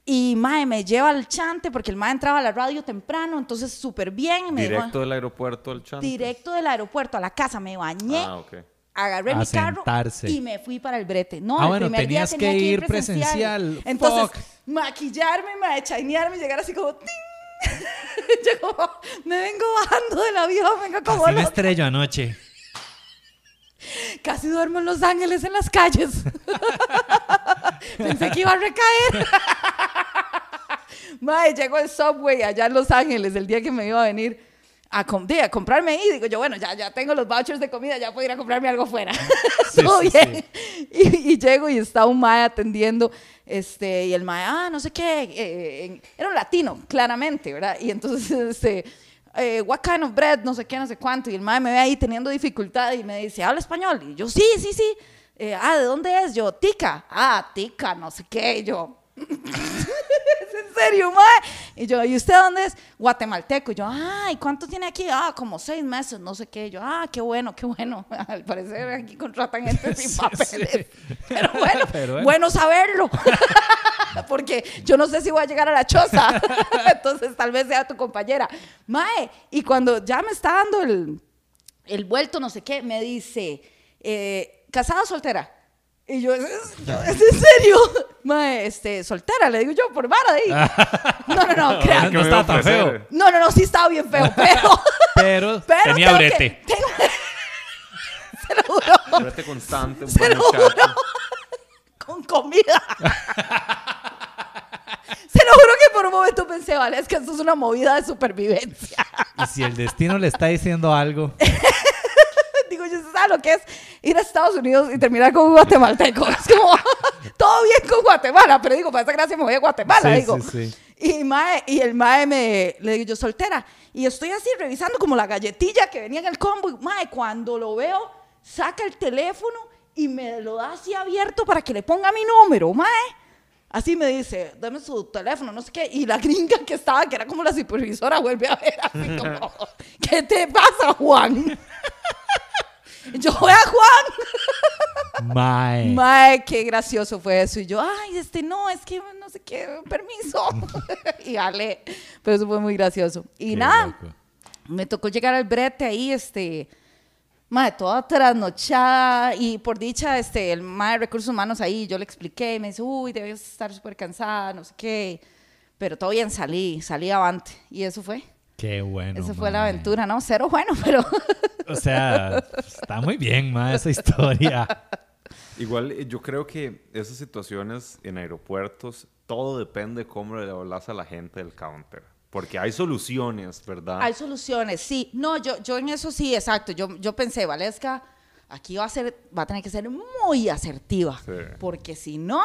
Y mae me lleva al chante, porque el mae entraba a la radio temprano, entonces súper bien. Me dijo-
Directo del aeropuerto al chante.
directo del aeropuerto a la casa, me bañé.
Ah, ok.
Agarré
A
mi carro y me fui para el brete. No,
Ah,
el
bueno,
primer día
tenías
tenía
que
que ir
ir presencial.
Entonces,
Fuck.
maquillarme, ma, chainearme y llegar así como... ¡ting! [LAUGHS] Yo como, me vengo bajando del avión, vengo como...
Así me estrello anoche.
Casi duermo en Los Ángeles, en las calles. [LAUGHS] Pensé que iba a recaer. [LAUGHS] Mae, llego al subway allá en Los Ángeles el día que me iba a venir a, com- a comprarme ahí. Digo yo, bueno, ya, ya tengo los vouchers de comida, ya puedo ir a comprarme algo fuera.
Sí, [LAUGHS]
Todo
sí,
bien. Y, y llego y está un mae atendiendo, este, y el mae, ah, no sé qué, eh, en- era un latino, claramente, ¿verdad? Y entonces, [LAUGHS] este, eh, what kind of bread, no sé qué, no sé cuánto, y el mae me ve ahí teniendo dificultad y me dice, ¿habla español? Y yo, sí, sí, sí. Eh, ah, ¿de dónde es? Yo, tica. Ah, tica, no sé qué. Y yo, [LAUGHS] ¿Es en serio, mae? Y yo, ¿y usted dónde es? Guatemalteco. Y yo, ah, ¿y cuánto tiene aquí? Ah, como seis meses, no sé qué. Y yo, ah, qué bueno, qué bueno. [LAUGHS] Al parecer aquí contratan gente [LAUGHS] sin
Sí,
papeles.
sí.
Pero bueno,
Pero bueno.
bueno saberlo. Porque yo no sé si voy a llegar a la choza. Entonces tal vez sea tu compañera. Mae, y cuando ya me está dando el, el vuelto, no sé qué, me dice, eh, ¿casada o soltera? Y yo, ¿es, yo, ¿es en serio? [LAUGHS] Mae, este, soltera, le digo yo, por vara de ahí. [LAUGHS] No, no, no, crea-
No
¿Qué me
estaba
iba a
tan feo.
No, no, no, sí estaba bien feo, [LAUGHS] pero...
Pero,
pero
tenía
tengo que-
brete.
tengo- se lo juro,
Brete constante, un
se
buen
lo
muchacho.
juro, con comida. Se lo juro que por un momento pensé, vale, es que esto es una movida de supervivencia.
Y si el destino le está diciendo algo,
Yo sabes lo que es ir a Estados Unidos y terminar con un guatemalteco. Es como, [LAUGHS] todo bien con Guatemala, pero digo, para esa gracia me voy a Guatemala,
Sí,
digo.
sí, sí.
Y, mae, y el mae me, le digo yo, soltera. Y estoy así revisando como la galletilla que venía en el combo. Y, mae, cuando lo veo, saca el teléfono y me lo da así abierto para que le ponga mi número, mae. Así me dice, dame su teléfono, no sé qué. Y la gringa que estaba, que era como la supervisora, vuelve a ver así como, [LAUGHS] ¿qué te pasa, Juan? Yo voy a Juan.
mae.
Mae, qué gracioso fue eso. Y yo, ay, este no, es que no sé qué, permiso. [LAUGHS] y dale. Pero eso fue muy gracioso. Y
Qué
nada,
loco.
me tocó llegar al brete ahí, este, mae, toda trasnochada. Y por dicha, este, el mae de recursos humanos ahí, yo le expliqué, y me dice, uy, debes estar súper cansada, no sé qué. Pero todo bien, salí, salí avante. Y eso fue.
Qué bueno.
Esa fue la aventura, ¿no? Cero bueno, pero [LAUGHS]
O sea, está muy bien, mae, esa historia. [LAUGHS]
Igual eh, yo creo que esas situaciones en aeropuertos, todo depende de cómo le hablas a la gente del counter. Porque hay soluciones, ¿verdad?
Hay soluciones, sí. No, yo, yo en eso sí, exacto. Yo, yo pensé, Valesca, aquí va a ser, va a tener que ser muy asertiva.
Sí.
Porque si no,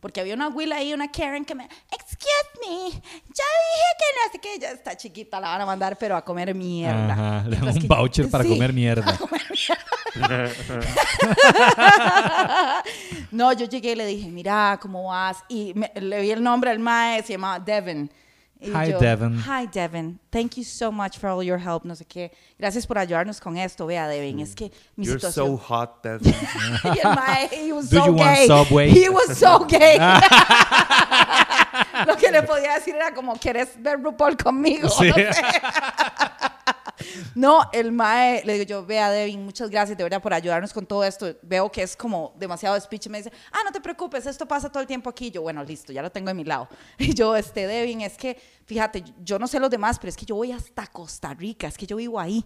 porque había una Will ahí, una Karen que me, excuse me, ya dije que no sé qué, ya está chiquita, la van a mandar, pero a comer mierda.
Ajá, le dan un
que-
voucher para
sí,
comer mierda.
a comer mierda. [LAUGHS] [LAUGHS] no, yo llegué y le dije, mira, ¿cómo vas? Y me- le vi el nombre al mae, se llamaba Devin. Y
Hi, Devin.
Hi, Devin. Thank you so much for all your help. No sé qué. Gracias por ayudarnos con esto. Vea, Devin, es que mi
You're so
situación...
hot, [LAUGHS] Devin.
y el mae, he was
Do
so
you want
gay.
Subway?
He was so [LAUGHS] gay. [LAUGHS] Lo que le podía decir era como, ¿quieres ver RuPaul conmigo?
Sí.
No sé. No, el mae, le digo yo, vea, Devin, muchas gracias de verdad por ayudarnos con todo esto. Veo que es como demasiado speech. Me dice, ah, no te preocupes, esto pasa todo el tiempo aquí. Yo, bueno, listo, ya lo tengo de mi lado. [LAUGHS] Y yo, este, Devin, es que, fíjate, yo no sé los demás, pero es que yo voy hasta Costa Rica, es que yo vivo ahí.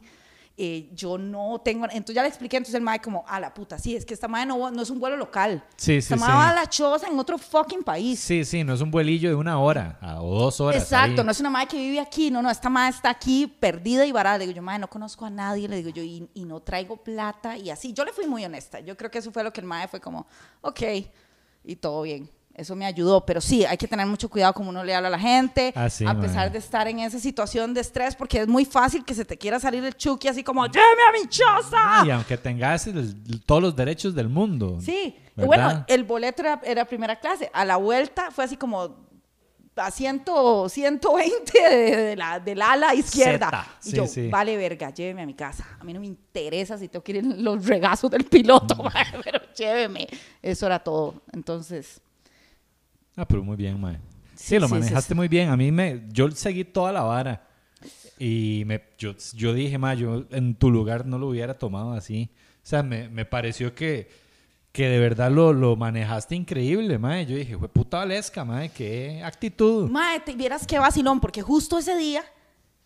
Eh, yo no tengo, entonces ya le expliqué, entonces el mae como, a la puta, sí, es que esta mae no, no es un vuelo local.
Sí, sí,
esta mae
sí.
va a la choza en otro fucking país.
Sí, sí, no es un vuelillo de una hora a- o dos horas.
Exacto,
ahí.
no es una madre que vive aquí, no, no, esta madre está aquí perdida y varada. Le digo yo, madre, no conozco a nadie, le digo yo, y, y no traigo plata y así. Yo le fui muy honesta. Yo creo que eso fue lo que el madre fue como, ok, y todo bien. Eso me ayudó, pero sí, hay que tener mucho cuidado como uno le habla a la gente,
Ah,
a pesar de estar en esa situación de estrés, porque es muy fácil que se te quiera salir el chuki así como, lléveme a mi choza.
Y aunque tengas el- todos los derechos del mundo.
Sí, bueno, el boleto era, era primera clase. A la vuelta fue así como a 100, 120 de, de la, del ala izquierda.
Zeta,
y
sí,
yo,
sí.
vale verga, lléveme a mi casa. A mí no me interesa si tengo que ir en los regazos del piloto,
Mm. [LAUGHS]
pero lléveme. Eso era todo. Entonces,
Ah, pero muy bien, mae. Sí,
Sí,
lo
sí,
manejaste
sí.
muy bien. A mí me... Yo seguí toda la vara. Y me, yo, yo dije, mae, yo en tu lugar no lo hubiera tomado así. O sea, me, me pareció que, que de verdad lo, lo manejaste increíble, mae. Yo dije, fue puta Valesca, mae, qué actitud.
mae, te vieras qué vacilón, porque justo ese día,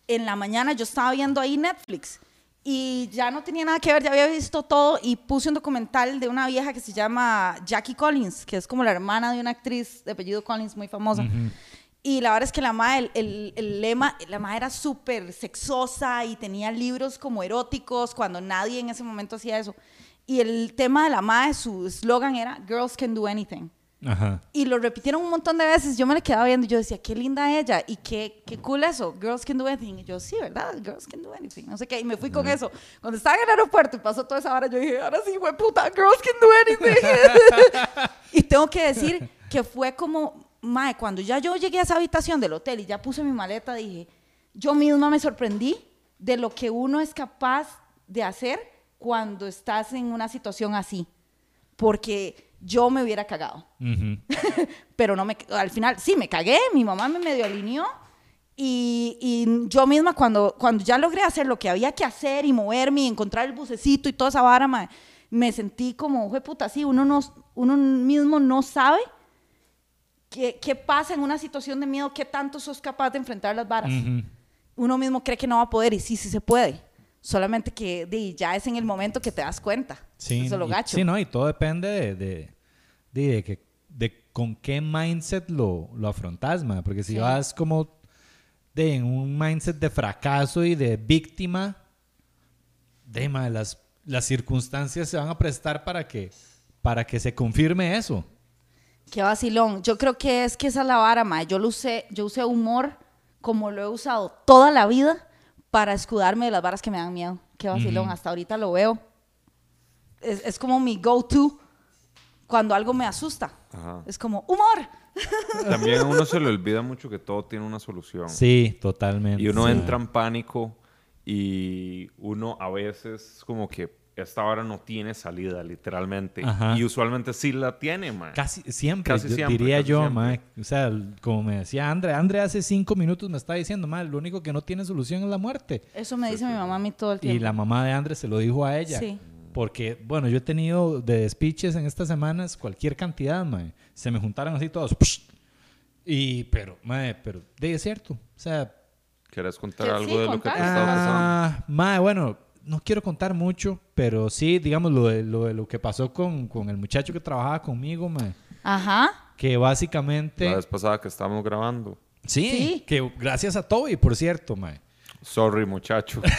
en la mañana, yo estaba viendo ahí Netflix. Y ya no tenía nada que ver, ya había visto todo y puse un documental de una vieja que se llama Jackie Collins, que es como la hermana de una actriz de apellido Collins muy famosa. Y la verdad es que la ma, el, el- el lema, la ma era súper sexosa y tenía libros como eróticos cuando nadie en ese momento hacía eso. Y el tema de la ma, su eslogan era Girls can do anything.
Ajá.
Y lo repitieron un montón de veces. Yo me la quedaba viendo y yo decía, qué linda ella y qué, qué cool eso. Girls can do anything. Y yo, sí, ¿verdad? Girls can do anything. No sé qué. Y me fui con eso. Cuando estaba en el aeropuerto y pasó toda esa hora, yo dije, ahora sí, fue puta, girls can do anything. [LAUGHS] y tengo que decir que fue como, mae, cuando ya yo llegué a esa habitación del hotel y ya puse mi maleta, dije, yo misma me sorprendí de lo que uno es capaz de hacer cuando estás en una situación así. Porque yo me hubiera cagado
Ujú. [LAUGHS]
pero no me, al final sí me cagué, mi mamá me medio alineó y, y yo misma cuando, cuando ya logré hacer lo que había que hacer y moverme y encontrar el bucecito y toda esa vara, mae, me sentí como, fue puta, sí, uno, no, uno mismo no sabe qué, qué pasa en una situación de miedo, qué tanto sos capaz de enfrentar las varas.
Ujú.
Uno mismo cree que no va a poder y sí, sí se puede. Solamente que ya es en el momento que te das cuenta.
Sí,
Eso es lo
y-
gacho.
sí, no, y todo depende de, de, de, que, de con qué mindset lo, lo afrontas, ma, porque si
Sí.
vas como de en un mindset de fracaso y de víctima, de ma, las, las circunstancias se van a prestar para que, para que se confirme eso.
Qué vacilón. Yo creo que es que esa es la vara, mae. Yo lo usé, yo usé humor como lo he usado toda la vida para escudarme de las varas que me dan miedo. Qué vacilón. Hasta ahorita lo veo. Es, es como mi go-to cuando algo me asusta.
Ajá.
Es como humor. [LAUGHS]
También a uno se le olvida mucho que todo tiene una solución.
Sí, totalmente.
Y uno
Sí.
entra en pánico y uno a veces como que esta hora no tiene salida, literalmente.
Ajá.
Y usualmente sí la tiene, man.
Casi siempre,
Casi
yo
siempre,
diría
casi
yo,
siempre.
mae. O sea, como me decía Andre, Andre hace cinco minutos me estaba diciendo, mae, lo único que no tiene solución es la muerte.
Eso me dice mi mamá a mí todo el tiempo.
Y la mamá de Andre se lo dijo a ella.
Sí.
Porque, bueno, yo he tenido de speeches en estas semanas cualquier cantidad, mae. Se me juntaron así todos. psh. Y, pero, mae, pero, de es cierto. O sea,
¿Quieres contar algo
sí,
de lo que te
contar.
estaba pasando?
ah, mae, bueno, no quiero contar mucho, pero sí, digamos, lo de lo, de lo que pasó con, con el muchacho que trabajaba conmigo, mae.
Ajá.
Que básicamente...
La vez pasada que estábamos grabando.
Sí,
Sí.
que gracias a Toby, por cierto, mae.
Sorry, muchacho. [LAUGHS]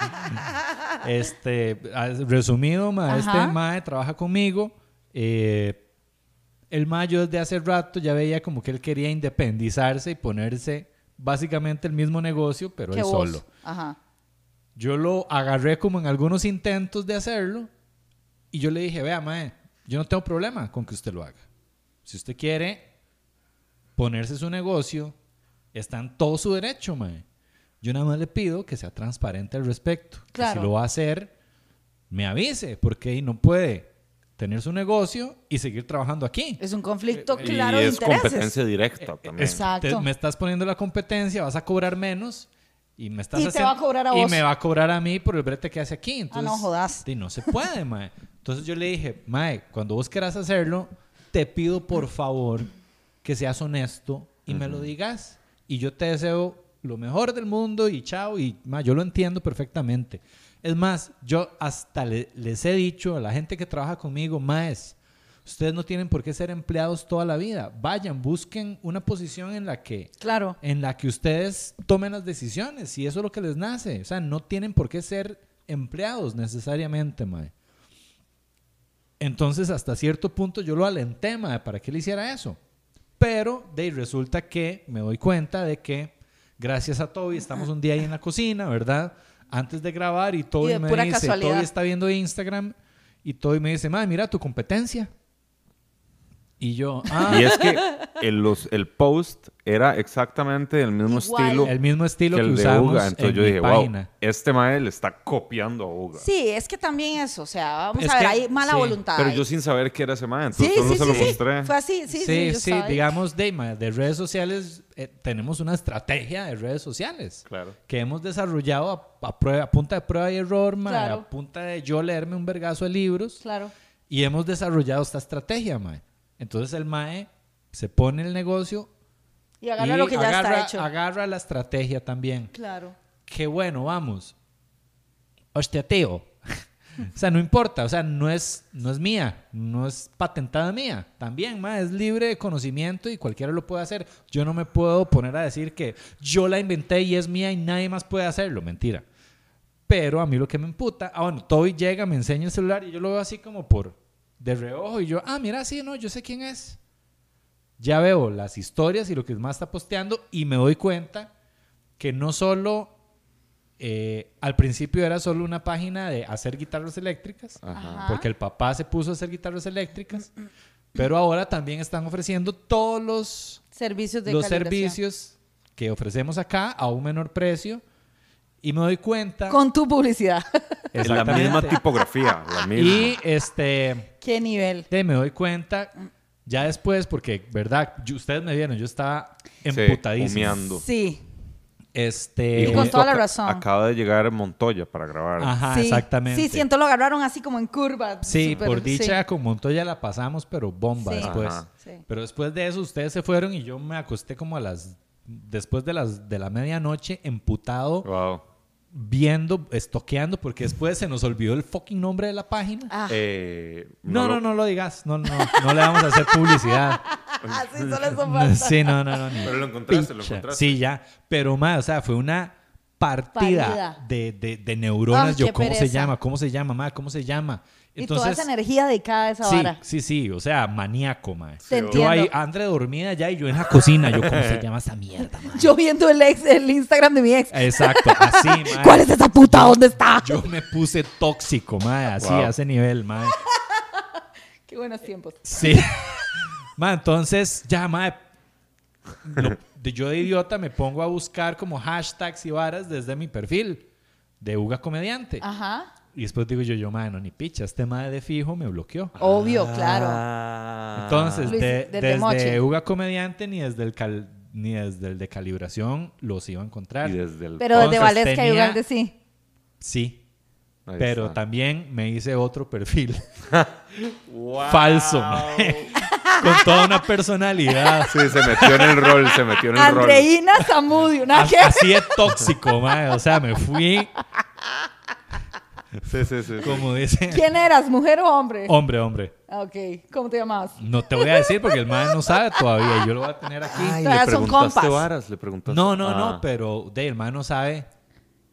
[LAUGHS]
Este, ah, resumido,
Ajá.
este mae trabaja conmigo. eh, el mae yo desde hace rato ya veía como que él quería independizarse y ponerse básicamente el mismo negocio, pero él
vos.
solo.
Ajá.
Yo lo agarré como en algunos intentos de hacerlo y yo le dije, vea, mae, yo no tengo problema con que usted lo haga. Si usted quiere ponerse su negocio, está en todo su derecho, mae. Yo nada más le pido que sea transparente al respecto. Que
Claro.
si lo va a hacer, me avise, porque ahí no puede tener su negocio y seguir trabajando aquí.
Es un conflicto
y
claro de
es
intereses.
competencia directa también.
Es-
Exacto.
te- me estás poniendo la competencia, vas a cobrar menos y me estás
Y te
haciendo-
va a cobrar a
y
vos.
me va a cobrar a mí por el brete que hace aquí. Entonces,
no jodas.
di, no se puede, mae. Entonces yo le dije, mae, cuando vos quieras hacerlo, te pido por favor que seas honesto y me lo digas. Y yo te deseo lo mejor del mundo y chao. Y mae, yo lo entiendo perfectamente. Es más, yo hasta le- les he dicho a la gente que trabaja conmigo, maes, ustedes no tienen por qué ser empleados toda la vida. Vayan, busquen una posición en la que
Claro.
en la que ustedes tomen las decisiones y eso es lo que les nace. O sea, no tienen por qué ser empleados necesariamente, mae. Entonces, hasta cierto punto yo lo alenté, mae, para que él hiciera eso. Pero de ahí resulta que me doy cuenta de que gracias a Toby estamos un día ahí en la cocina, ¿verdad? Antes de grabar y Toby
Y
me dice,
casualidad.
Toby está viendo Instagram y Toby me dice, mae, mira tu competencia. Y yo, [LAUGHS] ah,
Y es que el, los, el post era exactamente del mismo
Igual.
estilo
el mismo estilo
que
que,
el de
usamos
Uga. Entonces
en
yo
mi
dije,
página.
wow, este mae le está copiando a Uga.
Sí, es que también eso, o sea, vamos
Es
a ver,
que-
hay mala
sí,
voluntad.
Pero yo sin saber que era ese mae,
sí,
entonces solo
sí,
se
sí,
lo
sí.
mostré.
Fue así, sí, sí.
Sí,
yo
sí, digamos, de, de redes sociales, eh, tenemos una estrategia de redes sociales
Claro.
que hemos desarrollado a, a prueba- a punta de prueba y error, ma,
Claro.
a punta de yo leerme un vergazo de libros
Claro.
y hemos desarrollado esta estrategia, mae. Entonces el mae se pone el negocio
Y agarra lo que ya
agarra,
está hecho.
agarra la estrategia también.
Claro.
Qué bueno, vamos. Hostia, tío. [LAUGHS] O sea, no importa, o sea, no es, no es mía, no es patentada mía. También, ma, es libre de conocimiento y cualquiera lo puede hacer. Yo no me puedo poner a decir que yo la inventé y es mía y nadie más puede hacerlo. Mentira. Pero a mí lo que me emputa, ah, bueno, Toby llega, me enseña el celular y yo lo veo así como por de reojo y yo, ah, mira, sí, no, yo sé quién es. Ya veo las historias y lo que más está posteando y me doy cuenta que no solo eh, al principio era solo una página de hacer guitarras eléctricas,
Ajá.
porque el papá se puso a hacer guitarras eléctricas, pero ahora también están ofreciendo todos los,
Servicios de
los servicios que ofrecemos acá a un menor precio y me doy cuenta
Con tu publicidad.
En la misma tipografía, la misma.
y este
¿Qué nivel?
de, me doy cuenta ya después porque verdad yo- ustedes me vieron yo estaba emputadísimo
humeando.
Sí.
este
Y con toda la razón.
Acaba de llegar Montoya para grabar.
ajá
sí.
exactamente
Sí, siento lo agarraron así como en curva.
Sí, por dicha
sí.
con Montoya la pasamos, pero bomba
Sí.
después.
Ajá.
Sí.
Pero después de eso ustedes se fueron y yo me acosté como a las después de las de la medianoche emputado
Wow.
Viendo, estoqueando porque después se nos olvidó el fucking nombre de la página.
Ah,
Eh,
no,
lo-
no, no lo digas. No, no, no le vamos a hacer publicidad. [LAUGHS]
así solo eso
sí, no, no, no. ni
Pero lo encontraste, lo encontraste.
Sí, ya. Pero más, o sea, fue una partida
Partida.
de, de, de neuronas.
Ay,
yo, ¿cómo se llama? ¿Cómo se llama, ma? ¿Cómo se llama?
Y toda esa energía dedicada a esa
Sí,
vara.
sí, sí, o sea, maníaco, mae.
Te
Yo ahí. Andre dormida ya y yo en la cocina, yo, ¿cómo se llama esa mierda, [LAUGHS] mae?
Yo viendo el, ex, el Instagram de mi ex.
Exacto, así, [LAUGHS] mae.
¿Cuál es esa puta? ¿Dónde está?
Yo me puse tóxico, mae, así,
Wow.
a ese nivel, mae. [LAUGHS]
Qué buenos tiempos.
Sí. mae, entonces, ya, mae, lo- yo de idiota me pongo a buscar como hashtags y varas desde mi perfil de Uga Comediante.
Ajá.
Y después digo yo, yo, mae, no, ni picha, este mae de fijo me bloqueó.
Obvio, claro.
Ah.
Entonces,
Luis,
de-
desde.
Uga Comediante ni desde el cal- ni desde el de calibración los iba a encontrar.
Y desde el...
Pero desde Valesca y Ugalde sí.
Sí,
Ahí
pero
está.
también me hice otro perfil [LAUGHS] [LAUGHS] falso, con toda una personalidad.
Sí, se metió en el rol, se metió en el rol.
Andreina Zamudio.
Así de tóxico, mae. O sea, me fui,
Sí, sí, sí.
como dice,
¿Quién eras? ¿Mujer o hombre?
hombre, hombre.
Ah, Ok. ¿Cómo te llamabas?
No te voy a decir porque el mae no sabe todavía yo lo voy a tener aquí.
Ay,
Todavía
le
son
preguntaste
compas.
varas, le preguntaste.
No, no,
Ah.
no, pero de, el mae no sabe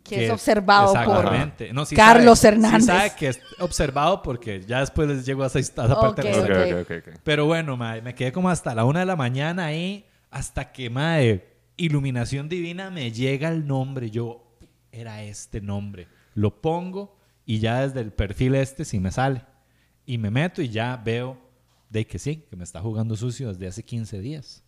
Que es observado por.
No, sí
Carlos
sabe,
Hernández.
Sí sabe que es observado porque ya después les llego a esa, a esa parte de la
Ok,
historia.
Ok, ok, ok, ok.
Pero bueno, mae, me quedé como hasta la una de la mañana ahí, hasta que, mae, iluminación divina, me llega el nombre. Yo, era este nombre. Lo pongo y ya desde el perfil este sí me sale. Y me meto y ya veo de que sí, que me está jugando sucio desde hace 15 días.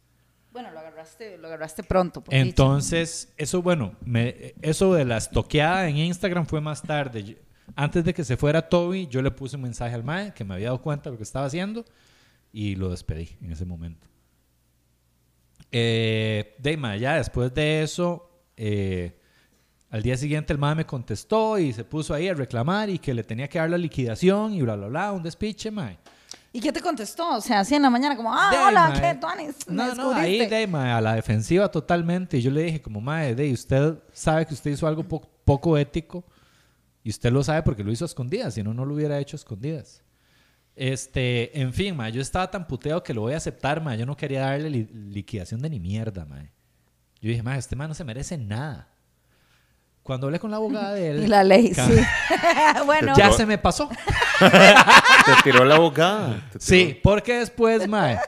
Bueno, lo agarraste, lo agarraste pronto. por.
Entonces, eso, bueno, me- eso de la estoqueada en Instagram fue más tarde. Yo- Antes de que se fuera Toby, yo le puse un mensaje al mae que me había dado cuenta de lo que estaba haciendo y lo despedí en ese momento. Eh, de ya después de eso, eh, al día siguiente el mae me contestó y se puso ahí a reclamar y que le tenía que dar la liquidación y bla, bla, bla, un despiche, mae.
¿Y qué te contestó? O sea, así en la mañana como, ah, hola,
mae.
¿qué tuanis? ¿Me
No, no, ahí de, mae, a la defensiva totalmente. Y yo le dije, como, mae, de, usted sabe que usted hizo algo po- poco ético y usted lo sabe porque lo hizo a escondidas, si no, no lo hubiera hecho a escondidas. Este, en fin, mae, yo estaba tan puteado que lo voy a aceptar, mae. Yo no quería darle li- liquidación de ni mierda, mae. Yo dije, mae, este mae no se merece nada. Cuando hablé con la abogada de él,
Y [LAUGHS] la ley, sí. [LAUGHS] [LAUGHS] bueno,
ya se me pasó.
Te tiró la abogada. tiró-
Sí, porque después, mae,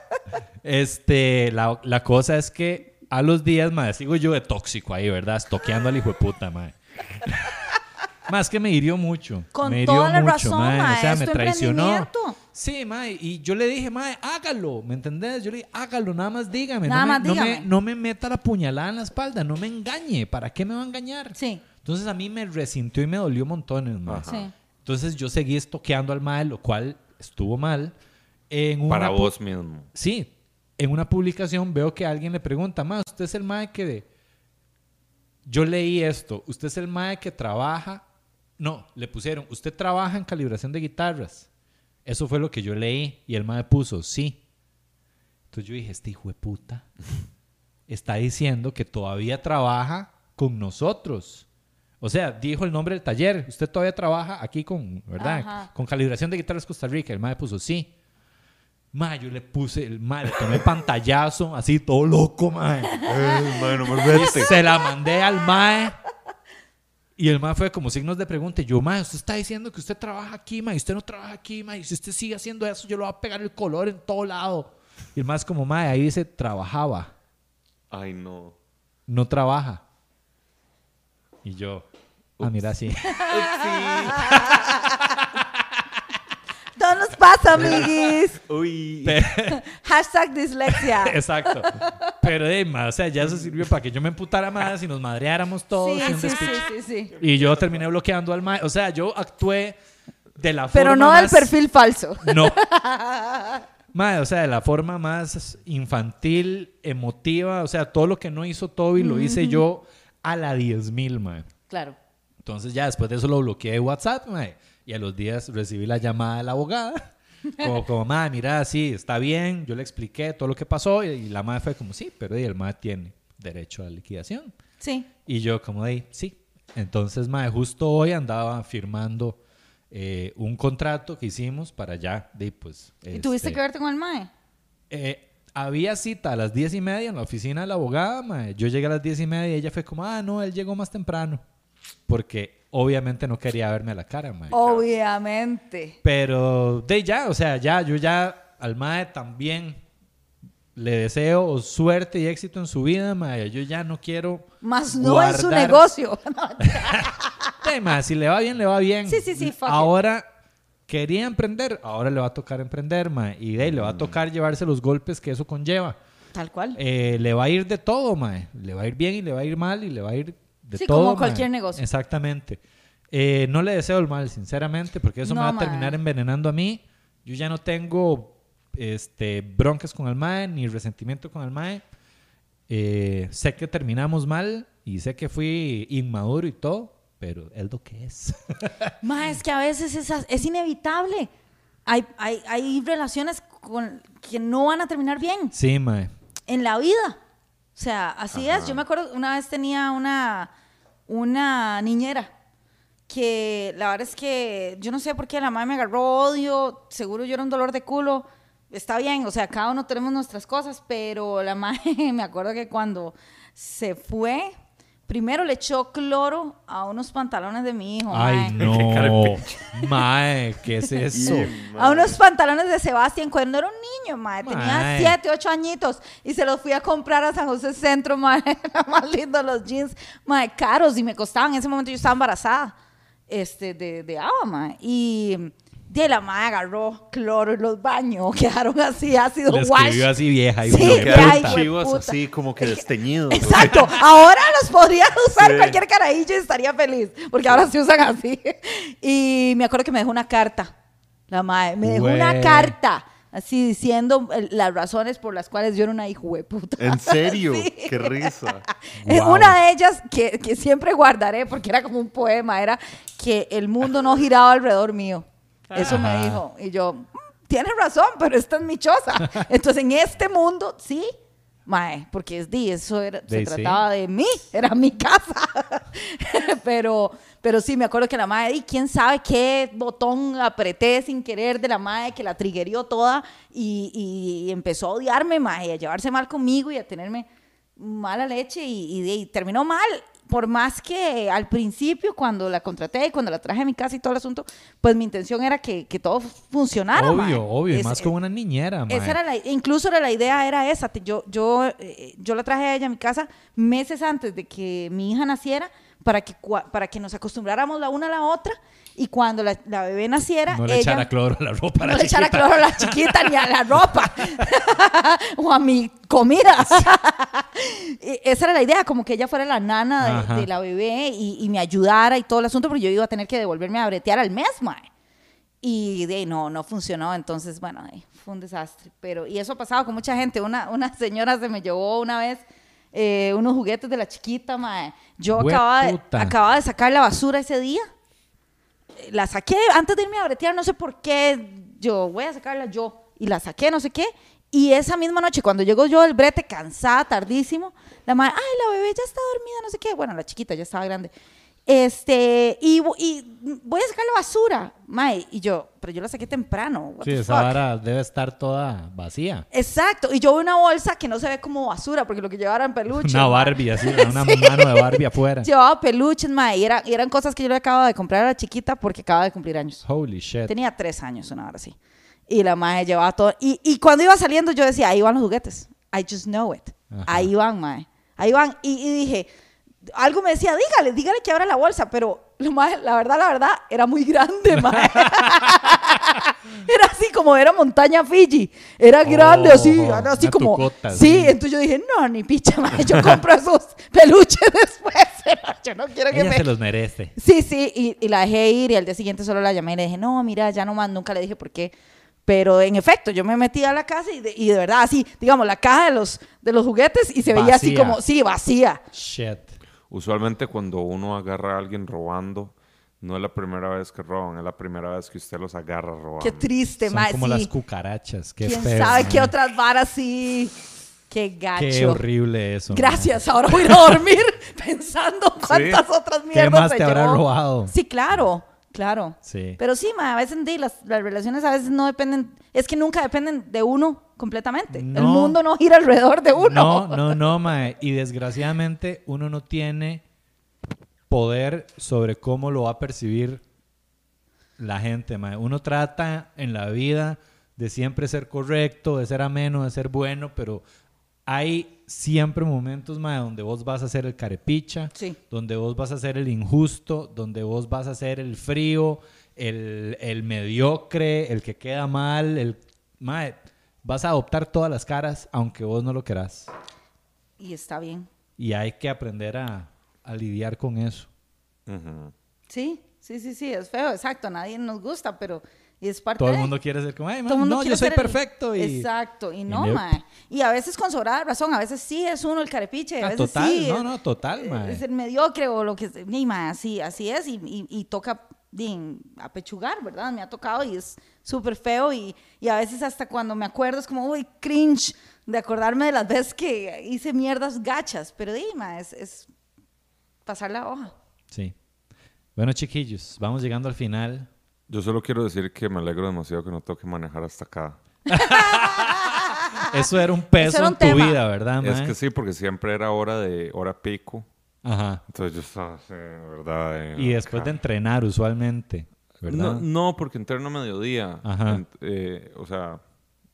este, la, la cosa es que a los días, mae, sigo yo de tóxico ahí, ¿verdad? Estoqueando al hijo de puta, mae. Más que me hirió mucho.
Con
me hirió
toda la
mucho,
razón,
mae.
mae,
O sea, me traicionó. Sí, mae. Y yo le dije, mae, hágalo. ¿Me entendés? Yo le dije, hágalo, nada más dígame.
Nada
no,
más
me, no,
dígame.
me, no me meta la puñalada en la espalda. No me engañe. ¿Para qué me va a engañar?
sí,
Entonces a mí me resintió y me dolió montones.
Ajá.
sí.
Entonces yo seguí estoqueando al mae, lo cual estuvo mal. En una
Para vos mismo.
Sí, en una publicación veo que alguien le pregunta, mae, usted es el mae que de... Yo leí esto, usted es el mae que trabaja... No, le pusieron, usted trabaja en calibración de guitarras. Eso fue lo que yo leí y el mae puso, sí. Entonces yo dije, este hijo de puta [LAUGHS] está diciendo que todavía trabaja con nosotros. O sea, dijo el nombre del taller. Usted todavía trabaja aquí con, ¿verdad?
Ajá.
Con calibración de guitarras Costa Rica. El mae puso sí. Mae, yo le puse, el mae, le tomé pantallazo, así todo loco, mae. Se la mandé al mae. Y el mae fue como signos de pregunta. Y yo, mae, usted está diciendo que usted trabaja aquí, mae. y Usted no trabaja aquí, mae. Y si usted sigue haciendo eso, yo le voy a pegar el color en todo lado. Y el mae es como, mae, ahí dice trabajaba.
Ay, no.
No trabaja. Y yo, ah, mira, sí. [LAUGHS]
Todo nos pasa, amiguis. [LAUGHS]
Uy. [LAUGHS]
Hashtag dislexia.
Exacto. Pero, eh, mae, o sea, ya eso sirvió para que yo me emputara más y nos madreáramos todos.
Sí,
y, un
sí, sí, sí, sí.
Y yo terminé bloqueando al mae. O sea, yo actué de la
Pero
forma
no del
más-
perfil falso.
No. Mae, o sea, de la forma más infantil, emotiva. O sea, todo lo que no hizo Toby lo hice yo a la 10.000, mae.
Claro.
Entonces ya después de eso lo bloqueé de WhatsApp, mae. Y a los días recibí la llamada de la abogada. [LAUGHS] Como, como mae, mira, sí, está bien. Yo le expliqué todo lo que pasó. Y, y la madre fue como, sí, pero y el mae tiene derecho a la liquidación.
Sí.
Y yo como de, sí. Entonces, mae, justo hoy andaba firmando eh, un contrato que hicimos para ya, de, pues...
¿Y tuviste
este,
que verte con el mae?
eh, había cita a las diez y media en la oficina de la abogada, mae. Yo llegué a las diez y media y ella fue como, ah, no, él llegó más temprano. Porque obviamente no quería verme a la cara, mae.
Obviamente.
Pero de ya, o sea, ya, yo ya al mae también le deseo suerte y éxito en su vida, mae. Yo ya no quiero.
Más no en su
guardar-
negocio. [LAUGHS]
Sí, mae, si le va bien, le va bien.
Sí, sí, sí, fuck it.
Ahora quería emprender, ahora le va a tocar emprender, mae. Y de ahí le va a tocar llevarse los golpes que eso conlleva.
Tal cual.
Eh, le va a ir de todo, mae. Le va a ir bien y le va a ir mal y le va a ir de
Sí,
todo.
como
mae.
cualquier negocio.
Exactamente. Eh, no le deseo el mal, sinceramente, porque eso me
No,
va a terminar envenenando a mí. Yo ya no tengo este, broncas con el mae, ni resentimiento con el mae. Eh, sé que terminamos mal y sé que fui inmaduro y todo, pero es lo que es. [LAUGHS]
Ma, es que a veces es, es inevitable. Hay, hay, hay relaciones con, que no van a terminar bien
sí, mae.
en la vida. O sea, así es. Yo me acuerdo, una vez tenía una, una niñera que la verdad es que yo no sé por qué la madre me agarró odio, seguro yo era un dolor de culo. Está bien, o sea, cada uno tenemos nuestras cosas, pero la [LAUGHS] madre, me acuerdo que cuando se fue, primero le echó cloro a unos pantalones de mi hijo.
Ay,
mae.
no. [LAUGHS] mae, ¿qué es [LAUGHS] eso?
A unos pantalones de Sebastián cuando era un niño, mae. Tenía
Mae.
7, 8 añitos. Y se los fui a comprar a San José Centro, mae. [LAUGHS] Era más lindo los jeans, mae, caros. Y me costaban. En ese momento yo estaba embarazada este, de, de Ava, mae. Y de la mae agarró cloro y los baños. [LAUGHS] Quedaron así, ácido
Le
wash.
así vieja y
Sí,
Quedaron chivos
puta.
así como que desteñidos.
Exacto. Ahora los podría [LAUGHS] usar
Sí.
cualquier carajillo y estaría feliz. Porque ahora se usan así. [LAUGHS] Y me acuerdo que me dejó una carta. La madre me dejó una carta. Así diciendo eh, las razones por las cuales yo era una hijo de puta.
¿En serio?
Sí.
Qué risa.
Wow.
Una de ellas que, que siempre guardaré porque era como un poema, era que el mundo no giraba alrededor mío. Eso me
Ajá.
dijo. Y yo, "Mm, tienes razón, pero esta es mi choza. [LAUGHS] Entonces en este mundo, sí, mae, porque es di, eso era, se
sí.
trataba de mí, [LAUGHS] era mi casa. [LAUGHS] pero, pero sí, me acuerdo que la madre, y quién sabe qué botón apreté sin querer de la madre que la triggerió toda y, y empezó a odiarme, mae, y a llevarse mal conmigo y a tenerme mala leche y, y terminó mal. Por más que al principio, cuando la contraté y cuando la traje a mi casa y todo el asunto, pues mi intención era que, que todo funcionara. mae.
Obvio, obvio. Y
Es-
más como una niñera, mae.
esa era la, incluso era la idea era esa. Yo, yo, eh, yo la traje a ella a mi casa meses antes de que mi hija naciera para que, para que nos acostumbráramos la una a la otra y cuando la, la bebé naciera,
No le
ella
echara cloro a la ropa. a la
no le echara
chiquita.
cloro a la chiquita ni a la ropa [LAUGHS] o a mi comida. Y [LAUGHS] Esa era la idea, como que ella fuera la nana de, de la bebé y, y me ayudara y todo el asunto, pero yo iba a tener que devolverme a bretear al mes, mae. Y de no, no funcionó. Entonces, bueno, fue un desastre. Pero, y eso ha pasado con mucha gente. Una, una señora se me llevó una vez eh, unos juguetes de la chiquita, mae. Yo acababa de, acababa de sacar la basura ese día. La saqué antes de irme a bretear, no sé por qué. Yo voy a sacarla yo. Y la saqué, no sé qué. Y esa misma noche, cuando llegó yo del brete, cansada, tardísimo, la madre, ay, la bebé ya está dormida, no sé qué. Bueno, la chiquita ya estaba grande. Este, y, y voy a sacar la basura, mae. Y yo, pero yo la saqué temprano.
Sí, esa
fuck?
vara debe estar toda vacía.
Exacto. Y yo veo una bolsa que no se ve como basura, porque lo que llevaba eran peluches.
Una. Barbie así, una [LAUGHS] mano de Barbie afuera. [LAUGHS]
Llevaba peluches, mae. Y, era- y eran cosas que yo le acababa de comprar a la chiquita porque acaba de cumplir años.
Holy shit.
Tenía tres años, una hora así. Y la madre llevaba todo. Y, y cuando iba saliendo, yo decía, ahí van los juguetes. I just know it.
Ajá.
Ahí van, mae. Ahí van. Y, y dije, algo me decía, dígale, dígale que abra la bolsa. Pero la, mae, la verdad, la verdad, era muy grande, mae. [LAUGHS] era así como era montaña Fiji. Era grande,
Oh,
así, así como. sí,
sí.
entonces yo dije, no, ni picha, mae. Yo compro esos peluches después. [LAUGHS] yo no quiero que
Ella
me.
se los merece.
Sí, sí, y, y la dejé ir y al día siguiente solo la llamé y le dije, no, mira, ya no más, nunca le dije por qué. Pero en efecto, yo me metí a la casa y de, y de verdad, así, digamos, la caja de los, de los juguetes y se veía así como, sí, vacía.
Shit.
Usualmente cuando uno agarra a alguien robando, no es la primera vez que roban, es la primera vez que usted los agarra robando.
Qué triste,
Son como
sí.
las cucarachas. Qué
¿Quién
feo,
sabe qué otras varas sí? Qué gacho.
Qué horrible eso.
Gracias, ahora voy a ir a dormir [LAUGHS] pensando cuántas otras mierdas
más
se
te habrá robado?
Sí, claro, claro.
Sí.
Pero sí, ma, a veces las, las relaciones a veces no dependen, es que nunca dependen de uno completamente. El mundo no gira alrededor de uno.
No, [LAUGHS] no, no, mae. Y desgraciadamente uno no tiene poder sobre cómo lo va a percibir la gente, mae. Uno trata en la vida de siempre ser correcto, de ser ameno, de ser bueno, pero hay siempre momentos, mae, donde vos vas a ser el carepicha,
Sí.
donde vos vas a ser el injusto, donde vos vas a ser el frío, el, el mediocre, el que queda mal, el... Mae, vas a adoptar todas las caras aunque vos no lo querás.
Y está bien.
Y hay que aprender a, a lidiar con eso.
Sí, sí, sí, sí, es feo, exacto. A nadie nos gusta, pero es parte
Todo el
de-
mundo quiere ser como, ay, man, no, yo soy
el-
perfecto. Y...
Exacto, y no, mae. Y a veces con sobrada razón, a veces sí es uno el carepiche, y a
Ah,
veces
total,
sí.
no,
es-
no, total, mae.
Es el mediocre o lo que sea. Ni, mae, así, así es, y, y- y toca di, apechugar, ¿verdad? Me ha tocado y es súper feo, y, y a veces hasta cuando me acuerdo es como, uy, cringe de acordarme de las veces que hice mierdas gachas, pero di, mae, es, es pasar la hoja.
Sí. Bueno, chiquillos, vamos llegando al final.
Yo solo quiero decir que me alegro demasiado que no tengo que manejar hasta acá. [LAUGHS]
Eso era un peso
era un
en tu
tema.
vida, ¿verdad,
Es
mae?
que sí, porque siempre era hora de hora pico.
Ajá.
Entonces yo estaba así, ¿verdad?
Y después de entrenar, usualmente, ¿verdad?
No, no, porque entreno a mediodía.
Ajá.
Ent- eh, o sea,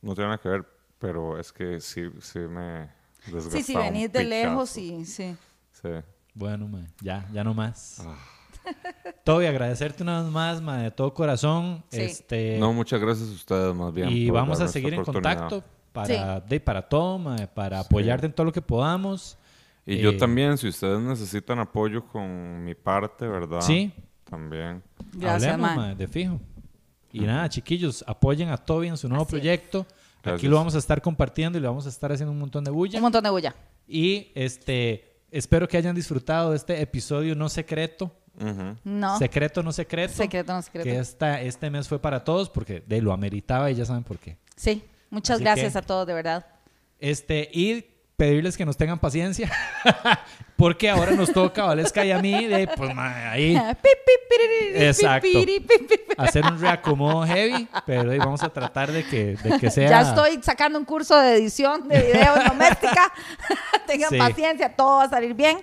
no tiene nada que ver, pero es que sí, sí me desgastaba
Sí, sí,
un
venís de lejos y sí.
Sí.
Bueno, mae, ya, ya no más.
Ah. [LAUGHS]
Toby, agradecerte una vez más, de todo corazón.
Sí.
Este,
No, muchas gracias a ustedes más bien.
y vamos a seguir en contacto para, de, para todo, para
Sí.
apoyarte en todo lo que podamos.
Y
Eh,
yo también, si ustedes necesitan apoyo con mi parte, ¿verdad?
Sí.
También.
Gracias,
Hablemos, de fijo. Y nada, chiquillos, apoyen a Toby en su nuevo
Así es.
proyecto. Aquí lo vamos a estar compartiendo y le vamos a estar haciendo un montón de bulla.
Un montón de bulla.
Y este, espero que hayan disfrutado de este episodio no secreto.
Ujú.
No.
Secreto, no secreto.
Secreto, no secreto.
Que esta, este mes fue para todos porque de lo ameritaba y ya saben por qué.
Sí, muchas
Así
gracias
que-
a todos, de verdad.
Este, y pedirles que nos tengan paciencia [LAUGHS] porque ahora nos toca a Valesca y a mí de, pues, ahí Exacto. hacer un reacomodo heavy, pero ahí vamos a tratar de que, de que sea...
Ya estoy sacando un curso de edición de video [LAUGHS] doméstica. [LAUGHS] Tengan
Sí.
paciencia, todo va a salir bien.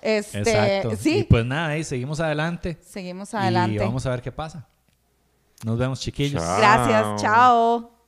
Este,
Exacto. Y
Sí,
pues nada, ahí seguimos adelante.
seguimos adelante.
Y vamos a ver qué pasa. Nos vemos, chiquillos.
Chao.
Gracias, chao.